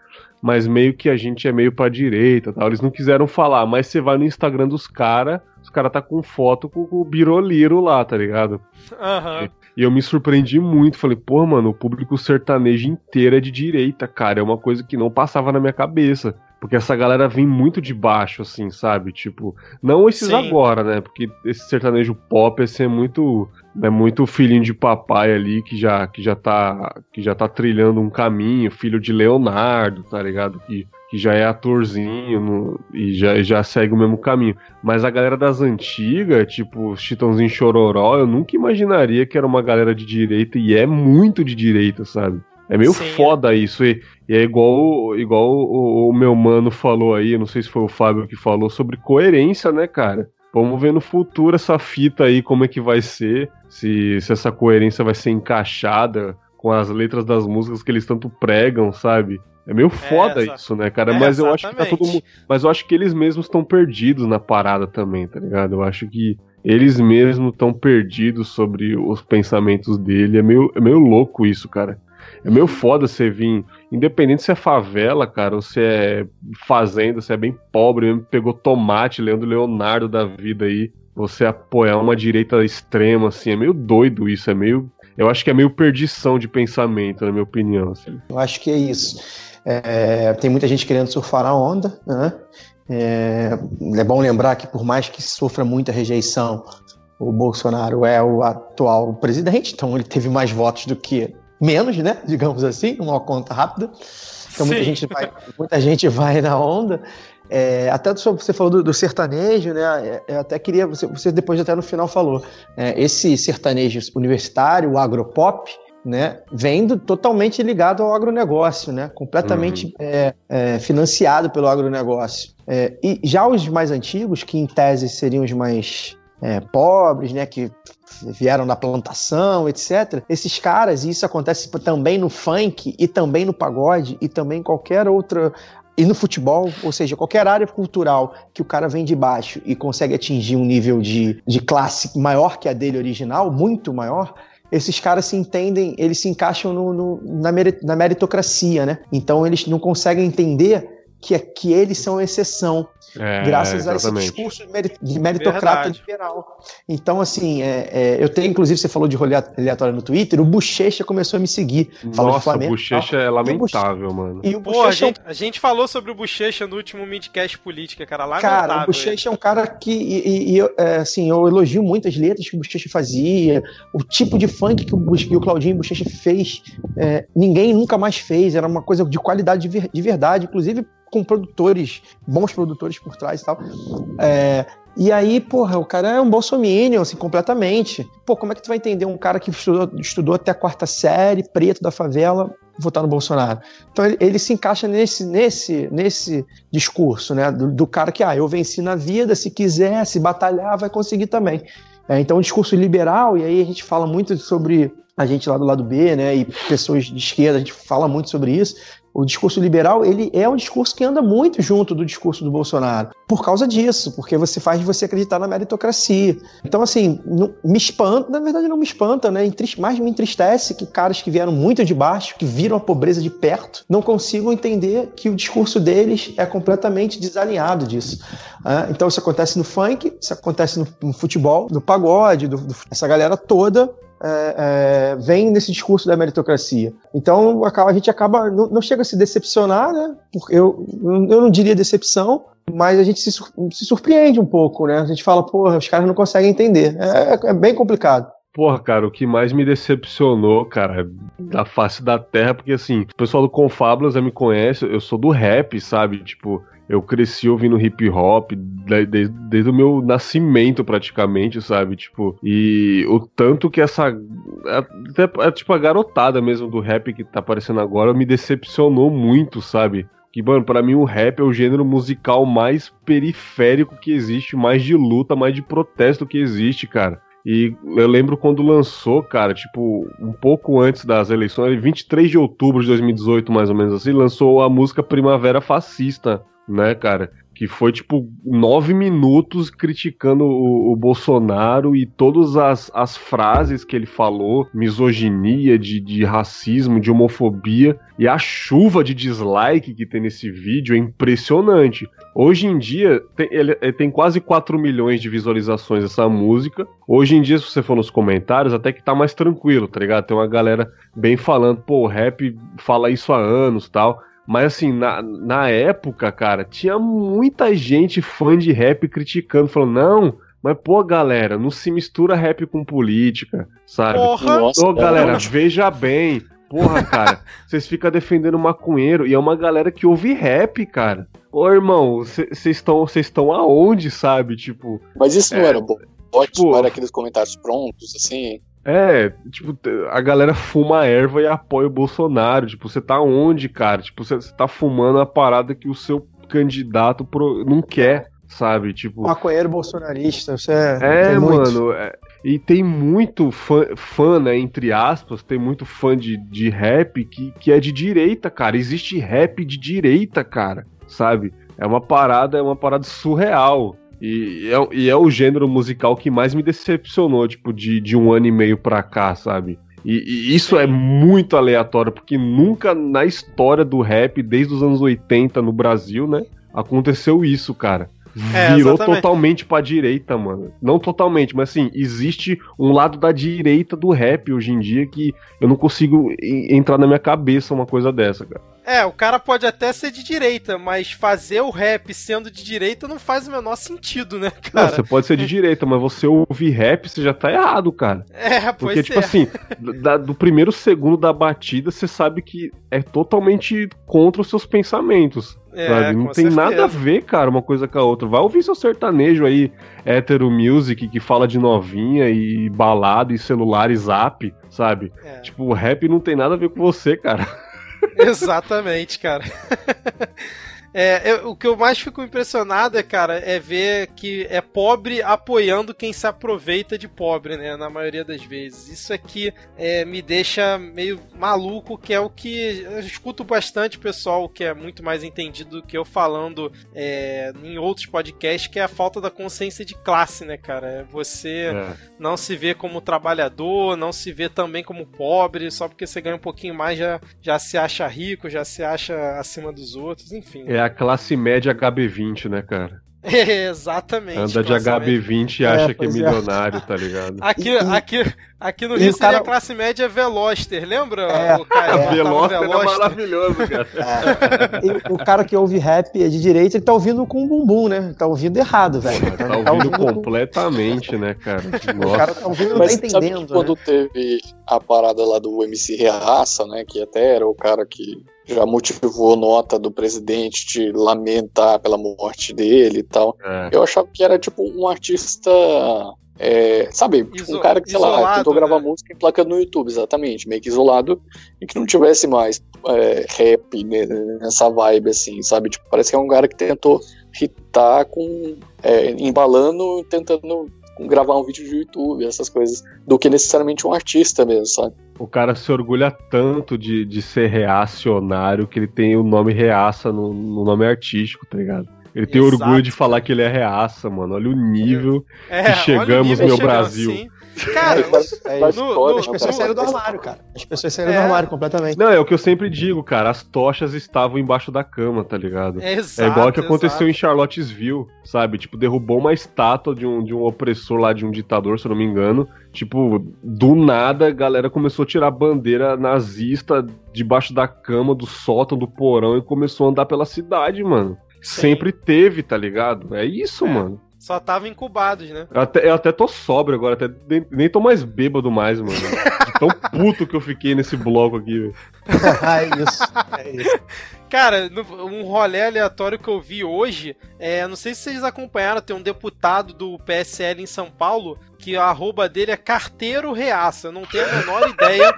mas meio que a gente é meio pra direita tal. Eles não quiseram falar, mas você vai no Instagram dos caras, os caras tá com foto com o Biroliro lá, tá ligado? Uhum. E eu me surpreendi muito. Falei, pô, mano, o público sertanejo inteiro é de direita, cara. É uma coisa que não passava na minha cabeça. Porque essa galera vem muito de baixo, assim, sabe? Tipo, não esses Sim. agora, né? Porque esse sertanejo pop é muito é muito filhinho de papai ali que já que já tá que já tá trilhando um caminho, filho de Leonardo, tá ligado? Que que já é atorzinho no, e já, já segue o mesmo caminho. Mas a galera das antigas, tipo Chitãozinho Chororó, eu nunca imaginaria que era uma galera de direita e é muito de direita, sabe? É meio Sim, foda isso. E, e, é igual, igual o, o, meu mano falou aí, não sei se foi o Fábio que falou, sobre coerência, né, cara? Vamos ver no futuro essa fita aí, como é que vai ser, se, se essa coerência vai ser encaixada com as letras das músicas que eles tanto pregam, sabe? É meio foda é, isso, né, cara? É, mas eu acho que tá todo mundo. Mas eu acho que eles mesmos estão perdidos na parada também, tá ligado? Eu acho que eles mesmos estão perdidos sobre os pensamentos dele. É meio, é meio louco isso, cara. É meio foda você vir, independente se é favela, cara, ou se é fazenda, se é bem pobre, mesmo pegou tomate, Leandro Leonardo da vida aí, você apoiar uma direita extrema, assim, é meio doido isso, é meio. Eu acho que é meio perdição de pensamento, na minha opinião. Assim. Eu acho que é isso. É, tem muita gente querendo surfar a onda, né? É, é, bom lembrar que por mais que sofra muita rejeição, o Bolsonaro é o atual presidente, então ele teve mais votos do que menos, né? [laughs] Digamos assim, uma conta rápida. Então muita gente, vai, muita gente vai na onda. É, até você falou do, do, sertanejo, né? É, eu até queria, você, você depois até no final falou, é, esse sertanejo universitário, o agropop, né, vem do, totalmente ligado ao agronegócio, né, completamente uhum. é, é, financiado pelo agronegócio. É, e já os mais antigos, que em tese seriam os mais é, pobres, né, que vieram da plantação, etc. Esses caras, e isso acontece também no funk e também no pagode e também em qualquer outra e no futebol, ou seja, qualquer área cultural que o cara vem de baixo e consegue atingir um nível de, de classe maior que a dele original, muito maior, esses caras se entendem, eles se encaixam no, no, na, meritocracia, né? Então eles não conseguem entender que, é, que eles são exceção, é, graças exatamente. a esse discurso de meritocrata Verdade. liberal. Então, assim, é, é, eu tenho, inclusive, você falou de rolê aleatório no Twitter, o Bochecha começou a me seguir. Nossa, o Bochecha é lamentável, mano. E o Pô, a, é gente, a gente falou sobre o Bochecha no último Midcast Política, cara, lamentável. Cara, o Bochecha é um cara que, e, e, é, assim, eu elogio muito as letras que o Bochecha fazia, o tipo de funk que o, que o Claudinho Bochecha fez, ninguém nunca mais fez, era uma coisa de qualidade de, ver, de verdade, inclusive com produtores, bons produtores por trás e tal. É, e aí, porra, o cara é um bolsominion, assim, completamente. Pô, como é que tu vai entender um cara que estudou, estudou até a quarta série, preto da favela, votar no Bolsonaro? Então ele, ele se encaixa nesse, nesse, nesse discurso, né? Do, do, cara que, ah, eu venci na vida, se quiser, se batalhar, vai conseguir também. É, então, o discurso liberal, e aí a gente fala muito sobre a gente lá do lado B, né, e pessoas de esquerda, a gente fala muito sobre isso, o discurso liberal ele é um discurso que anda muito junto do discurso do Bolsonaro por causa disso, porque você faz você acreditar na meritocracia. Então assim não, me espanta, na verdade não me espanta, né? Mais me entristece que caras que vieram muito de baixo, que viram a pobreza de perto, não consigam entender que o discurso deles é completamente desalinhado disso. Ah, então isso acontece no funk, isso acontece no, no futebol, no pagode, do, do, essa galera toda é, é, vem nesse discurso da meritocracia. Então a gente acaba, não, não chega a se decepcionar, né? Porque eu, eu não diria decepção, mas a gente se, se surpreende um pouco, né? A gente fala, porra, os caras não conseguem entender. É, é bem complicado. Porra, cara, o que mais me decepcionou, cara, da face da terra, porque assim, o pessoal do Confablas já me conhece, eu sou do rap, sabe? Tipo, eu cresci ouvindo hip hop desde, desde o meu nascimento, praticamente, sabe? Tipo, e o tanto que essa. Até, é, tipo, a garotada mesmo do rap que tá aparecendo agora me decepcionou muito, sabe? Que, mano, pra mim o rap é o gênero musical mais periférico que existe, mais de luta, mais de protesto que existe, cara. E eu lembro quando lançou, cara, tipo, um pouco antes das eleições, 23 de outubro de 2018, mais ou menos assim, lançou a música Primavera Fascista, né, cara? que foi tipo nove minutos criticando o, o, Bolsonaro e todas as, as frases que ele falou, misoginia, de, de racismo, de homofobia, e a chuva de dislike que tem nesse vídeo é impressionante. Hoje em dia, tem, ele, ele tem quase 4 milhões de visualizações essa música. Hoje em dia, se você for nos comentários, até que tá mais tranquilo, tá ligado? Tem uma galera bem falando, pô, o rap fala isso há anos tal. Mas assim, na, na época, cara, tinha muita gente fã de rap criticando, falando, não, mas pô, galera, não se mistura rap com política, sabe? Porra! Nossa, ô, galera, veja bem. Porra, cara, [laughs] vocês ficam defendendo maconheiro e é uma galera que ouve rap, cara. Ô, irmão, vocês estão estão aonde, sabe? Tipo. Mas isso não é, era bom. Tipo, não era aqueles comentários prontos, assim. É, tipo, a galera fuma erva e apoia o Bolsonaro. Tipo, você tá onde, cara? Tipo, você tá fumando a parada que o seu candidato pro... não quer, sabe? Tipo. Maconheiro bolsonarista, você é. É, mano. É... E tem muito fã, fã, né, entre aspas, tem muito fã de, de rap que, que é de direita, cara. Existe rap de direita, cara, sabe? É uma parada, é uma parada surreal. E é, e é o gênero musical que mais me decepcionou, tipo, de, de um ano e meio pra cá, sabe? E, e, isso é muito aleatório, porque nunca na história do rap, desde os anos 80 no Brasil, né? Aconteceu isso, cara. É, Virou é, totalmente pra direita, mano. Não totalmente, mas assim, existe um lado da direita do rap hoje em dia que eu não consigo entrar na minha cabeça uma coisa dessa, cara. É, o cara pode até ser de direita, mas fazer o rap sendo de direita não faz o menor sentido, né, cara? Não, você pode ser de direita, mas você ouvir rap, você já tá errado, cara. É, Porque, tipo assim, [laughs] da, do primeiro segundo da batida, você sabe que é totalmente contra os seus pensamentos. É, não tem certeza. nada a ver, cara, uma coisa com a outra. Vai ouvir seu sertanejo aí, hétero music, que fala de novinha e balada e celular e zap, sabe? É. Tipo, o rap não tem nada a ver com você, cara. [laughs] [laughs] Exatamente, cara. [laughs] É, eu, o que eu mais fico impressionado, é, cara, é ver que é pobre apoiando quem se aproveita de pobre, né? Na maioria das vezes. Isso aqui é, me deixa meio maluco, que é o que eu escuto bastante pessoal que é muito mais entendido do que eu falando é, em outros podcasts, que é a falta da consciência de classe, né, cara? É você é. não se vê como trabalhador, não se vê também como pobre, só porque você ganha um pouquinho mais já, já se acha rico, já se acha acima dos outros, enfim. É a classe média HB20, né, cara? [laughs] exatamente. Anda de HB20 e é, acha que é, é. milionário, é. tá ligado? [laughs] Aqui, aqui, aqui no Rio seria cara... a classe média Veloster, lembra? É, o cara [laughs] é. Veloster, é maravilhoso, cara. É. o cara que ouve rap é de direita, ele tá ouvindo com bumbum, né? Tá ouvindo errado, velho. Tá, tá, ouvindo, ouvindo completamente, com... né, cara? Nossa. O cara tá ouvindo não tá entendendo. Sabe quando né? teve a parada lá do MC Reaça, né? Que até era o cara que já motivou nota do presidente de lamentar pela morte dele e tal. É. Eu achava que era tipo um artista. É, sabe, tipo, um cara que, sei isolado, lá, tentou né? gravar música em placa no YouTube, exatamente, meio que isolado, e que não tivesse mais é, rap né, nessa vibe, assim, sabe? Tipo, parece que é um cara que tentou hitar com. É, embalando, tentando gravar um vídeo de YouTube, essas coisas, do que necessariamente um artista mesmo, sabe? O cara se orgulha tanto de, de ser reacionário que ele tem o nome reaça no, no nome artístico, tá ligado? Ele tem Exato. orgulho de falar que ele é reaça, mano. Olha o nível é, que chegamos, nível meu Brasil. Assim. Cara, é, é no, no, as pessoas saíram do armário, cara. As pessoas saíram é. do armário completamente. Não, é o que eu sempre digo, cara. As tochas estavam embaixo da cama, tá ligado? É, exato, é igual o que aconteceu exato. em Charlottesville, sabe? Tipo, derrubou uma estátua de um, de um opressor lá, de um ditador, se eu não me engano. Tipo, do nada a galera começou a tirar bandeira nazista debaixo da cama, do sótão, do porão e começou a andar pela cidade, mano. Sim. Sempre teve, tá ligado? É isso, é. mano. Só tava incubados, né? Eu até, eu até tô sóbrio agora, até nem, nem tô mais bêbado mais, mano. De tão [laughs] puto que eu fiquei nesse bloco aqui, velho. [laughs] é isso, é isso. Cara, um rolê aleatório que eu vi hoje, é, não sei se vocês acompanharam, tem um deputado do PSL em São Paulo que a arroba dele é carteiro reaça. Eu não tenho a menor ideia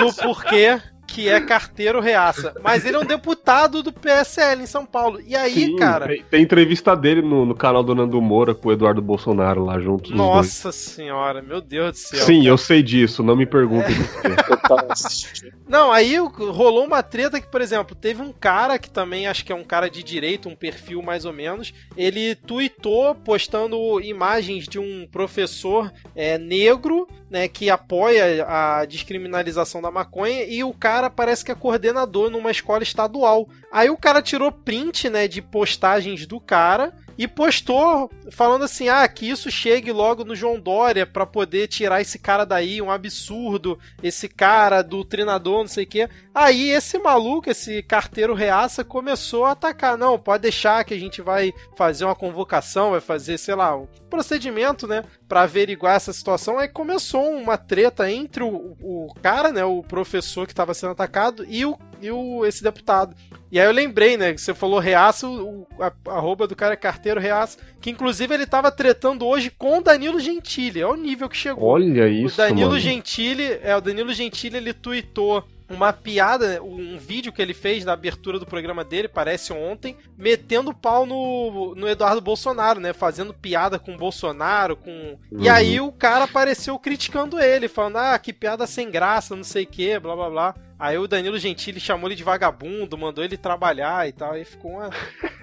do [laughs] porquê que é carteiro reaça. Mas ele é um deputado do PSL em São Paulo. E aí, Sim, cara. Tem, tem, entrevista dele no, no, canal do Nando Moura com o Eduardo Bolsonaro lá juntos. Nossa senhora, meu Deus do céu. Sim, cara. eu sei disso, não me pergunte. É. [laughs] não, aí rolou uma treta que, por exemplo, teve um cara que também acho que é um cara de direito, um perfil mais ou menos. Ele tweetou postando imagens de um professor é, negro, né, que apoia a descriminalização da maconha e o cara cara parece que é coordenador numa escola estadual. Aí o cara tirou print, né, de postagens do cara e postou falando assim: ah, que isso chegue logo no João Dória para poder tirar esse cara daí, um absurdo, esse cara do treinador, não sei o quê. Aí esse maluco, esse carteiro reaça, começou a atacar: não, pode deixar que a gente vai fazer uma convocação, vai fazer, sei lá, um procedimento, né, para averiguar essa situação. Aí começou uma treta entre o, o cara, né, o professor que estava sendo atacado e o e o, esse deputado. E aí eu lembrei, né, que você falou reaça, o, a, arroba do cara é carteiro reaça, que inclusive ele tava tretando hoje com o Danilo Gentili, é o nível que chegou. Olha isso, O Danilo mano. Gentili, é, o Danilo Gentili, ele tweetou uma piada, um vídeo que ele fez na abertura do programa dele, parece ontem, metendo pau no, no Eduardo Bolsonaro, né? Fazendo piada com o Bolsonaro, com. Uhum. E aí o cara apareceu criticando ele, falando, ah, que piada sem graça, não sei o que, blá blá blá. Aí o Danilo Gentili chamou ele de vagabundo, mandou ele trabalhar e tal. Aí ficou uma,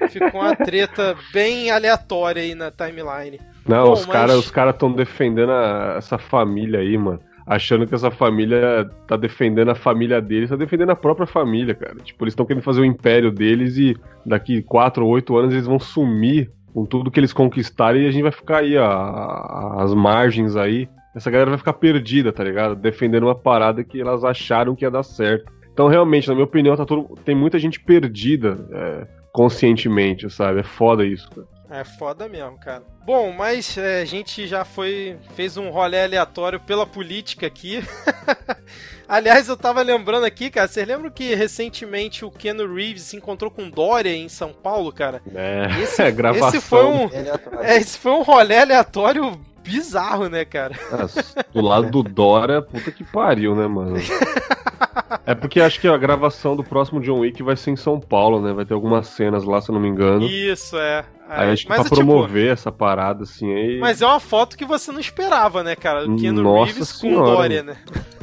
ficou uma treta bem aleatória aí na timeline. Não, Bom, os mas... caras cara estão defendendo a, essa família aí, mano achando que essa família tá defendendo a família deles, tá defendendo a própria família, cara. Tipo, eles estão querendo fazer o império deles e daqui 4 ou 8 anos eles vão sumir com tudo que eles conquistarem e a gente vai ficar aí, ó, às margens aí. Essa galera vai ficar perdida, tá ligado? Defendendo uma parada que elas acharam que ia dar certo. Então, realmente, na minha opinião, tá todo... tem muita gente perdida é, conscientemente, sabe? É foda isso, cara. É foda mesmo, cara. Bom, mas é, a gente já foi. fez um rolê aleatório pela política aqui. [laughs] Aliás, eu tava lembrando aqui, cara, vocês lembram que recentemente o Keanu Reeves se encontrou com Dória em São Paulo, cara? É, esse, é [laughs] gravação. Esse foi um, é, esse foi um rolê aleatório bizarro, né, cara? É, do lado do Dora, puta que pariu, né, mano? [laughs] É porque acho que a gravação do próximo John Wick vai ser em São Paulo, né? Vai ter algumas cenas lá, se eu não me engano. Isso, é. Aí acho que mas, pra tipo, promover essa parada, assim, aí... Mas é uma foto que você não esperava, né, cara? O Keanu Nossa Reeves senhora, com Dória, né?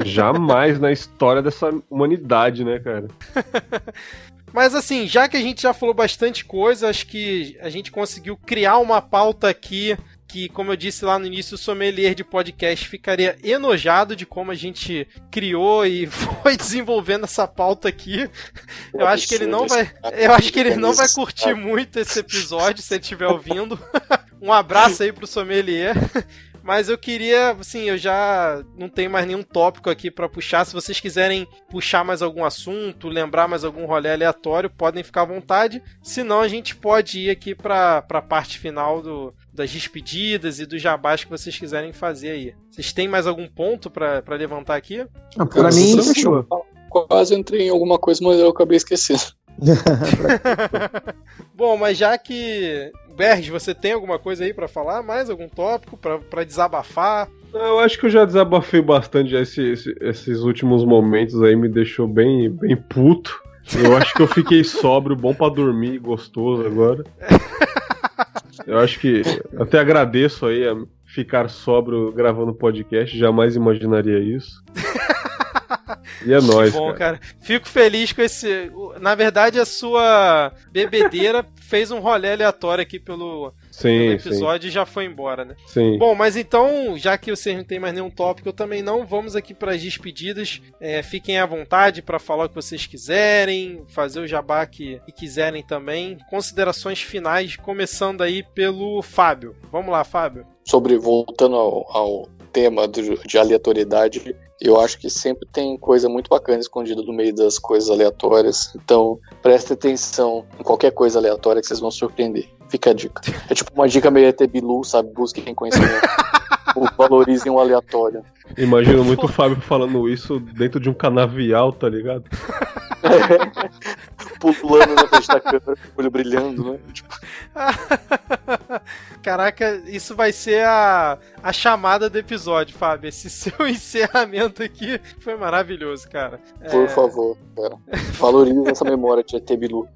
Jamais na história dessa humanidade, né, cara? [laughs] Mas assim, já que a gente já falou bastante coisa, acho que a gente conseguiu criar uma pauta aqui que, como eu disse lá no início, o sommelier de podcast ficaria enojado de como a gente criou e [laughs] foi desenvolvendo essa pauta aqui. Eu acho que ele não vai, eu acho que ele não vai curtir muito esse episódio se ele estiver ouvindo. [laughs] Um abraço aí pro sommelier. Mas eu queria, assim, eu já não tenho mais nenhum tópico aqui para puxar. Se vocês quiserem puxar mais algum assunto, lembrar mais algum rolê aleatório, podem ficar à vontade. Senão a gente pode ir aqui para a parte final do, das despedidas e dos jabás que vocês quiserem fazer aí. Vocês têm mais algum ponto para levantar aqui? Ah, para mim, fechou. Quase entrei em alguma coisa, mas eu acabei esquecendo. [laughs] Bom, mas já que Berg, você tem alguma coisa aí para falar? Mais algum tópico para desabafar? Eu acho que eu já desabafei bastante esse, esse, esses últimos momentos aí, me deixou bem, bem puto. Eu acho que eu fiquei [laughs] sóbrio, bom para dormir, gostoso agora. [laughs] Eu acho que até agradeço aí a ficar sóbrio gravando podcast, jamais imaginaria isso. [laughs] E é nóis, bom, cara. cara. Fico feliz com esse. Na verdade, a sua bebedeira [laughs] fez um rolê aleatório aqui pelo, sim, pelo episódio sim. e já foi embora, né? Sim. Bom, mas então, já que vocês não tem mais nenhum tópico, eu também não. Vamos aqui para as despedidas. É, fiquem à vontade para falar o que vocês quiserem, fazer o jabá que, que quiserem também. Considerações finais, começando aí pelo Fábio. Vamos lá, Fábio. Sobre, voltando ao, ao tema de, de aleatoriedade, eu acho que sempre tem coisa muito bacana escondida no meio das coisas aleatórias. Então, preste atenção em qualquer coisa aleatória que vocês vão surpreender. Fica a dica. É tipo uma dica meio ET Bilu, sabe? Busquem conhecimento. [laughs] valorizem o aleatório. Imagino muito o Fábio falando isso dentro de um canavial, tá ligado? [laughs] Pulando na frente da câmera, com o olho brilhando, né? Tipo... [laughs] Caraca, isso vai ser a, a chamada do episódio, Fábio. Esse [laughs] seu encerramento aqui foi maravilhoso, cara. Por é... favor, cara. Valorize essa memória de ET Bilu.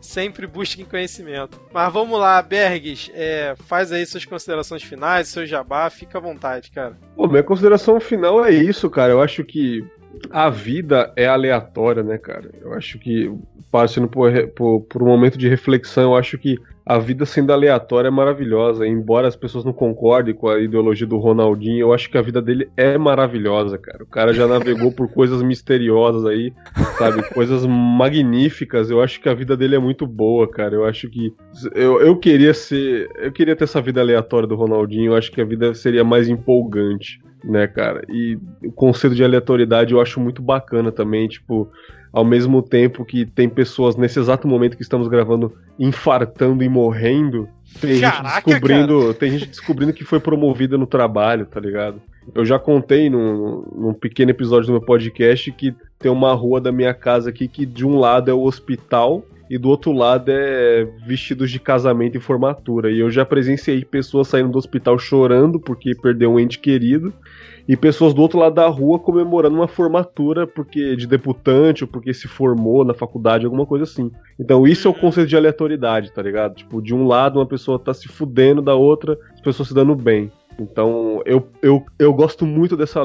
Sempre busquem conhecimento. Mas vamos lá, Bergs, é, faz aí suas considerações finais, seu jabá, fica à vontade, cara. Pô, minha consideração final é isso, cara. Eu acho que a vida é aleatória, né, cara? Eu acho que, passando por, por, por, um momento de reflexão, eu acho que a vida sendo aleatória é maravilhosa. Embora as pessoas não concordem com a ideologia do Ronaldinho, eu acho que a vida dele é maravilhosa, cara. O cara já navegou por [laughs] coisas misteriosas aí, sabe? Coisas magníficas. Eu acho que a vida dele é muito boa, cara. Eu acho que. Eu, eu queria ser. Eu queria ter essa vida aleatória do Ronaldinho. Eu acho que a vida seria mais empolgante né, cara? E o conceito de aleatoriedade eu acho muito bacana também, tipo, ao mesmo tempo que tem pessoas nesse exato momento que estamos gravando infartando e morrendo, tem Caraca, gente descobrindo, cara. tem gente descobrindo que foi promovida no trabalho, tá ligado? Eu já contei num, num pequeno episódio do meu podcast que tem uma rua da minha casa aqui que de um lado é o hospital e do outro lado é vestidos de casamento e formatura. E eu já presenciei pessoas saindo do hospital chorando porque perdeu um ente querido e pessoas do outro lado da rua comemorando uma formatura porque de debutante ou porque se formou na faculdade, alguma coisa assim. Então isso é o conceito de aleatoriedade, tá ligado? Tipo, de um lado uma pessoa tá se fudendo, da outra as pessoas se dando bem. Então eu, eu, eu gosto muito dessa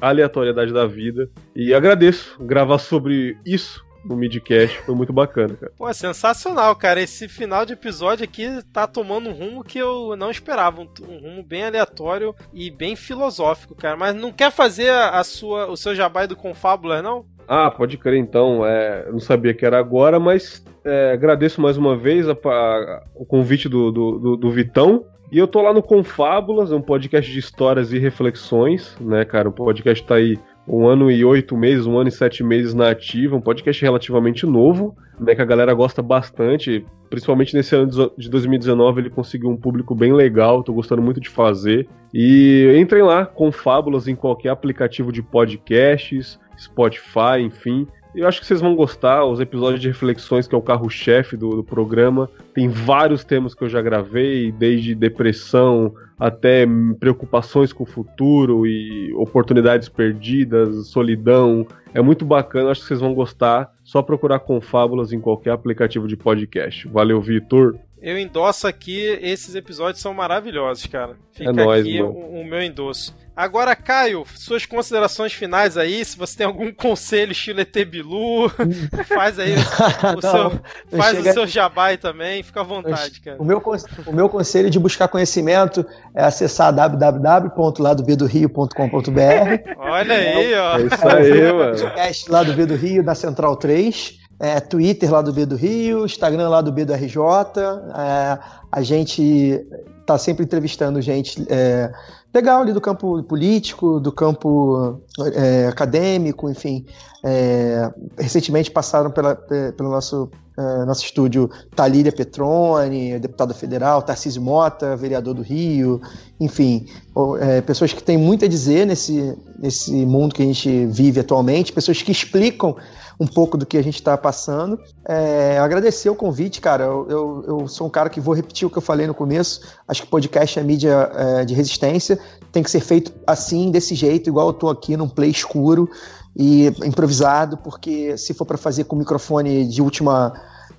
aleatoriedade da vida e agradeço gravar sobre isso no midcast, foi muito bacana, cara. Pô, sensacional, cara. Esse final de episódio aqui tá tomando um rumo que eu não esperava, um, um rumo bem aleatório e bem filosófico, cara. Mas não quer fazer a, sua, o seu jabai do Confábula, não? Ah, pode crer então. É, não sabia que era agora, mas é, agradeço mais uma vez a, a, o convite do, do, do, do Vitão. E eu tô lá no Confábulas, um podcast de histórias e reflexões, né, cara? O podcast tá aí um ano e oito meses, um ano e sete meses na ativa, um podcast relativamente novo, né, que a galera gosta bastante, principalmente nesse ano de 2019 ele conseguiu um público bem legal, tô gostando muito de fazer. E entrem lá com fábulas em qualquer aplicativo de podcasts, Spotify, enfim. Eu acho que vocês vão gostar. Os episódios de reflexões, que é o carro-chefe do, do, programa, tem vários temas que eu já gravei, desde depressão até preocupações com o futuro e oportunidades perdidas, solidão. É muito bacana, acho que vocês vão gostar. Só procurar Confábulas em qualquer aplicativo de podcast. Valeu, Vitor. Eu endosso aqui, esses episódios são maravilhosos, cara. Fica é nóis, aqui o, o, meu endosso. Agora, Caio, suas considerações finais aí, se você tem algum conselho estilo ET Bilu, [laughs] faz aí o, o Não, seu, faz chega... o seu jabai também, fica à vontade, cara. O meu, o meu conselho de buscar conhecimento é acessar www.ladobedorio.com.br Olha aí, ó. É isso aí, mano. Podcast lá do B do Rio, da Central 3 é, Twitter lá do B do Rio, Instagram lá do B do RJ. É, a gente tá sempre entrevistando gente é, legal ali do campo político, do campo é, acadêmico, enfim. É, recentemente passaram pela, pelo nosso, é, nosso estúdio Talíria Petrone, deputada federal, Tarcísio Mota, vereador do Rio, enfim, pessoas que têm muito a dizer nesse, nesse mundo que a gente vive atualmente, pessoas que explicam um pouco do que a gente está passando. É, agradecer o convite, cara. Eu, eu, eu, sou um cara que vou repetir o que eu falei no começo. Acho que podcast é mídia é, de resistência. Tem que ser feito assim, desse jeito, igual eu estou aqui num play escuro e improvisado, porque se for para fazer com microfone de última,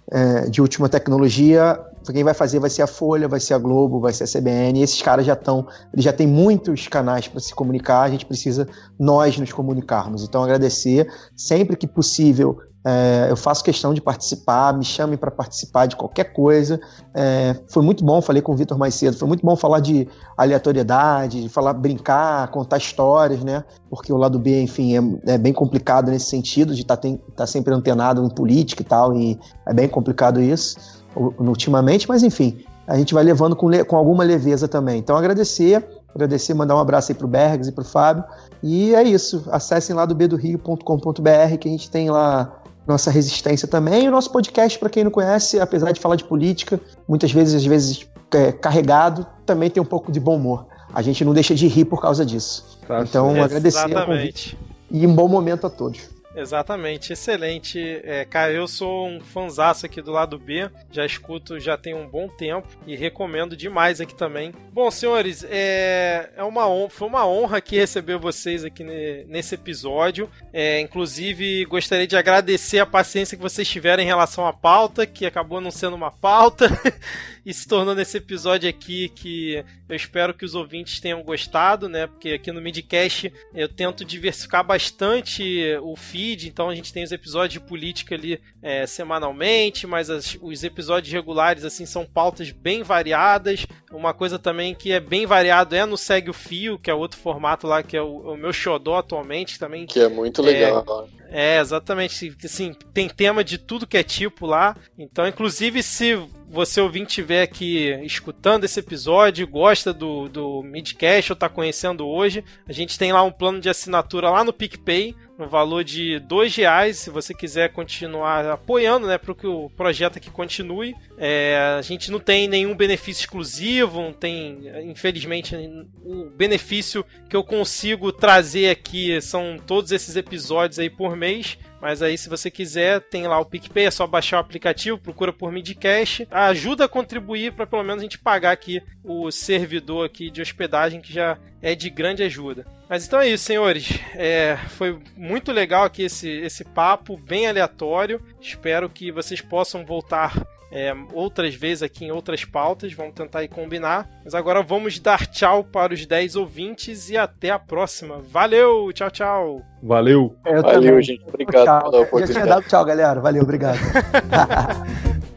é, de última tecnologia, quem vai fazer vai ser a Folha, vai ser a Globo, vai ser a CBN. E esses caras já estão, eles já têm muitos canais para se comunicar. A gente precisa nós nos comunicarmos. Então agradecer sempre que possível. É, eu faço questão de participar, me chamem para participar de qualquer coisa. É, foi muito bom, falei com o Vitor mais cedo, foi muito bom falar de aleatoriedade, de falar, brincar, contar histórias, né? Porque o lado B, enfim, é, é bem complicado nesse sentido, de estar tá, tá sempre antenado em política e tal, e é bem complicado isso ultimamente, mas enfim, a gente vai levando com, com alguma leveza também. Então agradecer, agradecer, mandar um abraço aí pro Bergs e pro Fábio. E é isso, acessem lá do bedorio.com.br que a gente tem lá nossa resistência também. E o nosso podcast, para quem não conhece, apesar de falar de política, muitas vezes, às vezes é, carregado, também tem um pouco de bom humor. A gente não deixa de rir por causa disso. Tá então, agradecer o convite. E um bom momento a todos. Exatamente, excelente. É, cara, eu sou um fanzaço aqui do lado B, já escuto já tem um bom tempo e recomendo demais aqui também. Bom, senhores, é, é uma honra, foi uma honra aqui receber vocês aqui nesse episódio. É, inclusive, gostaria de agradecer a paciência que vocês tiveram em relação à pauta, que acabou não sendo uma pauta. [laughs] e se tornou nesse episódio aqui que eu espero que os ouvintes tenham gostado, né? Porque aqui no Midcast eu tento diversificar bastante o feed, então a gente tem os episódios de política ali é, semanalmente, mas as, os episódios regulares assim são pautas bem variadas. Uma coisa também que é bem variado é no Segue o Fio, que é outro formato lá que é o, o meu xodó atualmente também. Que é muito legal. É, é exatamente. Assim, tem tema de tudo que é tipo lá. Então, inclusive, se você ouvinte estiver aqui escutando esse episódio, gosta do, do Midcast ou está conhecendo hoje, a gente tem lá um plano de assinatura lá no PicPay, no valor de dois reais, se você quiser continuar apoiando, né, para que o projeto aqui continue. É, a gente não tem nenhum benefício exclusivo, não tem, infelizmente, o benefício que eu consigo trazer aqui são todos esses episódios aí por mês. Mas aí, se você quiser, tem lá o PicPay, é só baixar o aplicativo, procura por Midcast. Ajuda a contribuir para pelo menos a gente pagar aqui o servidor aqui de hospedagem, que já é de grande ajuda. Mas então é isso, senhores. É, foi muito legal aqui esse, esse papo, bem aleatório. Espero que vocês possam voltar é, outras vezes aqui em outras pautas, vamos tentar aí combinar. Mas agora vamos dar tchau para os 10 ouvintes e até a próxima. Valeu, tchau, tchau. Valeu. Eu Valeu, também. gente. Obrigado tchau. pela oportunidade. Já tinha dado tchau, galera. Valeu, obrigado. [laughs]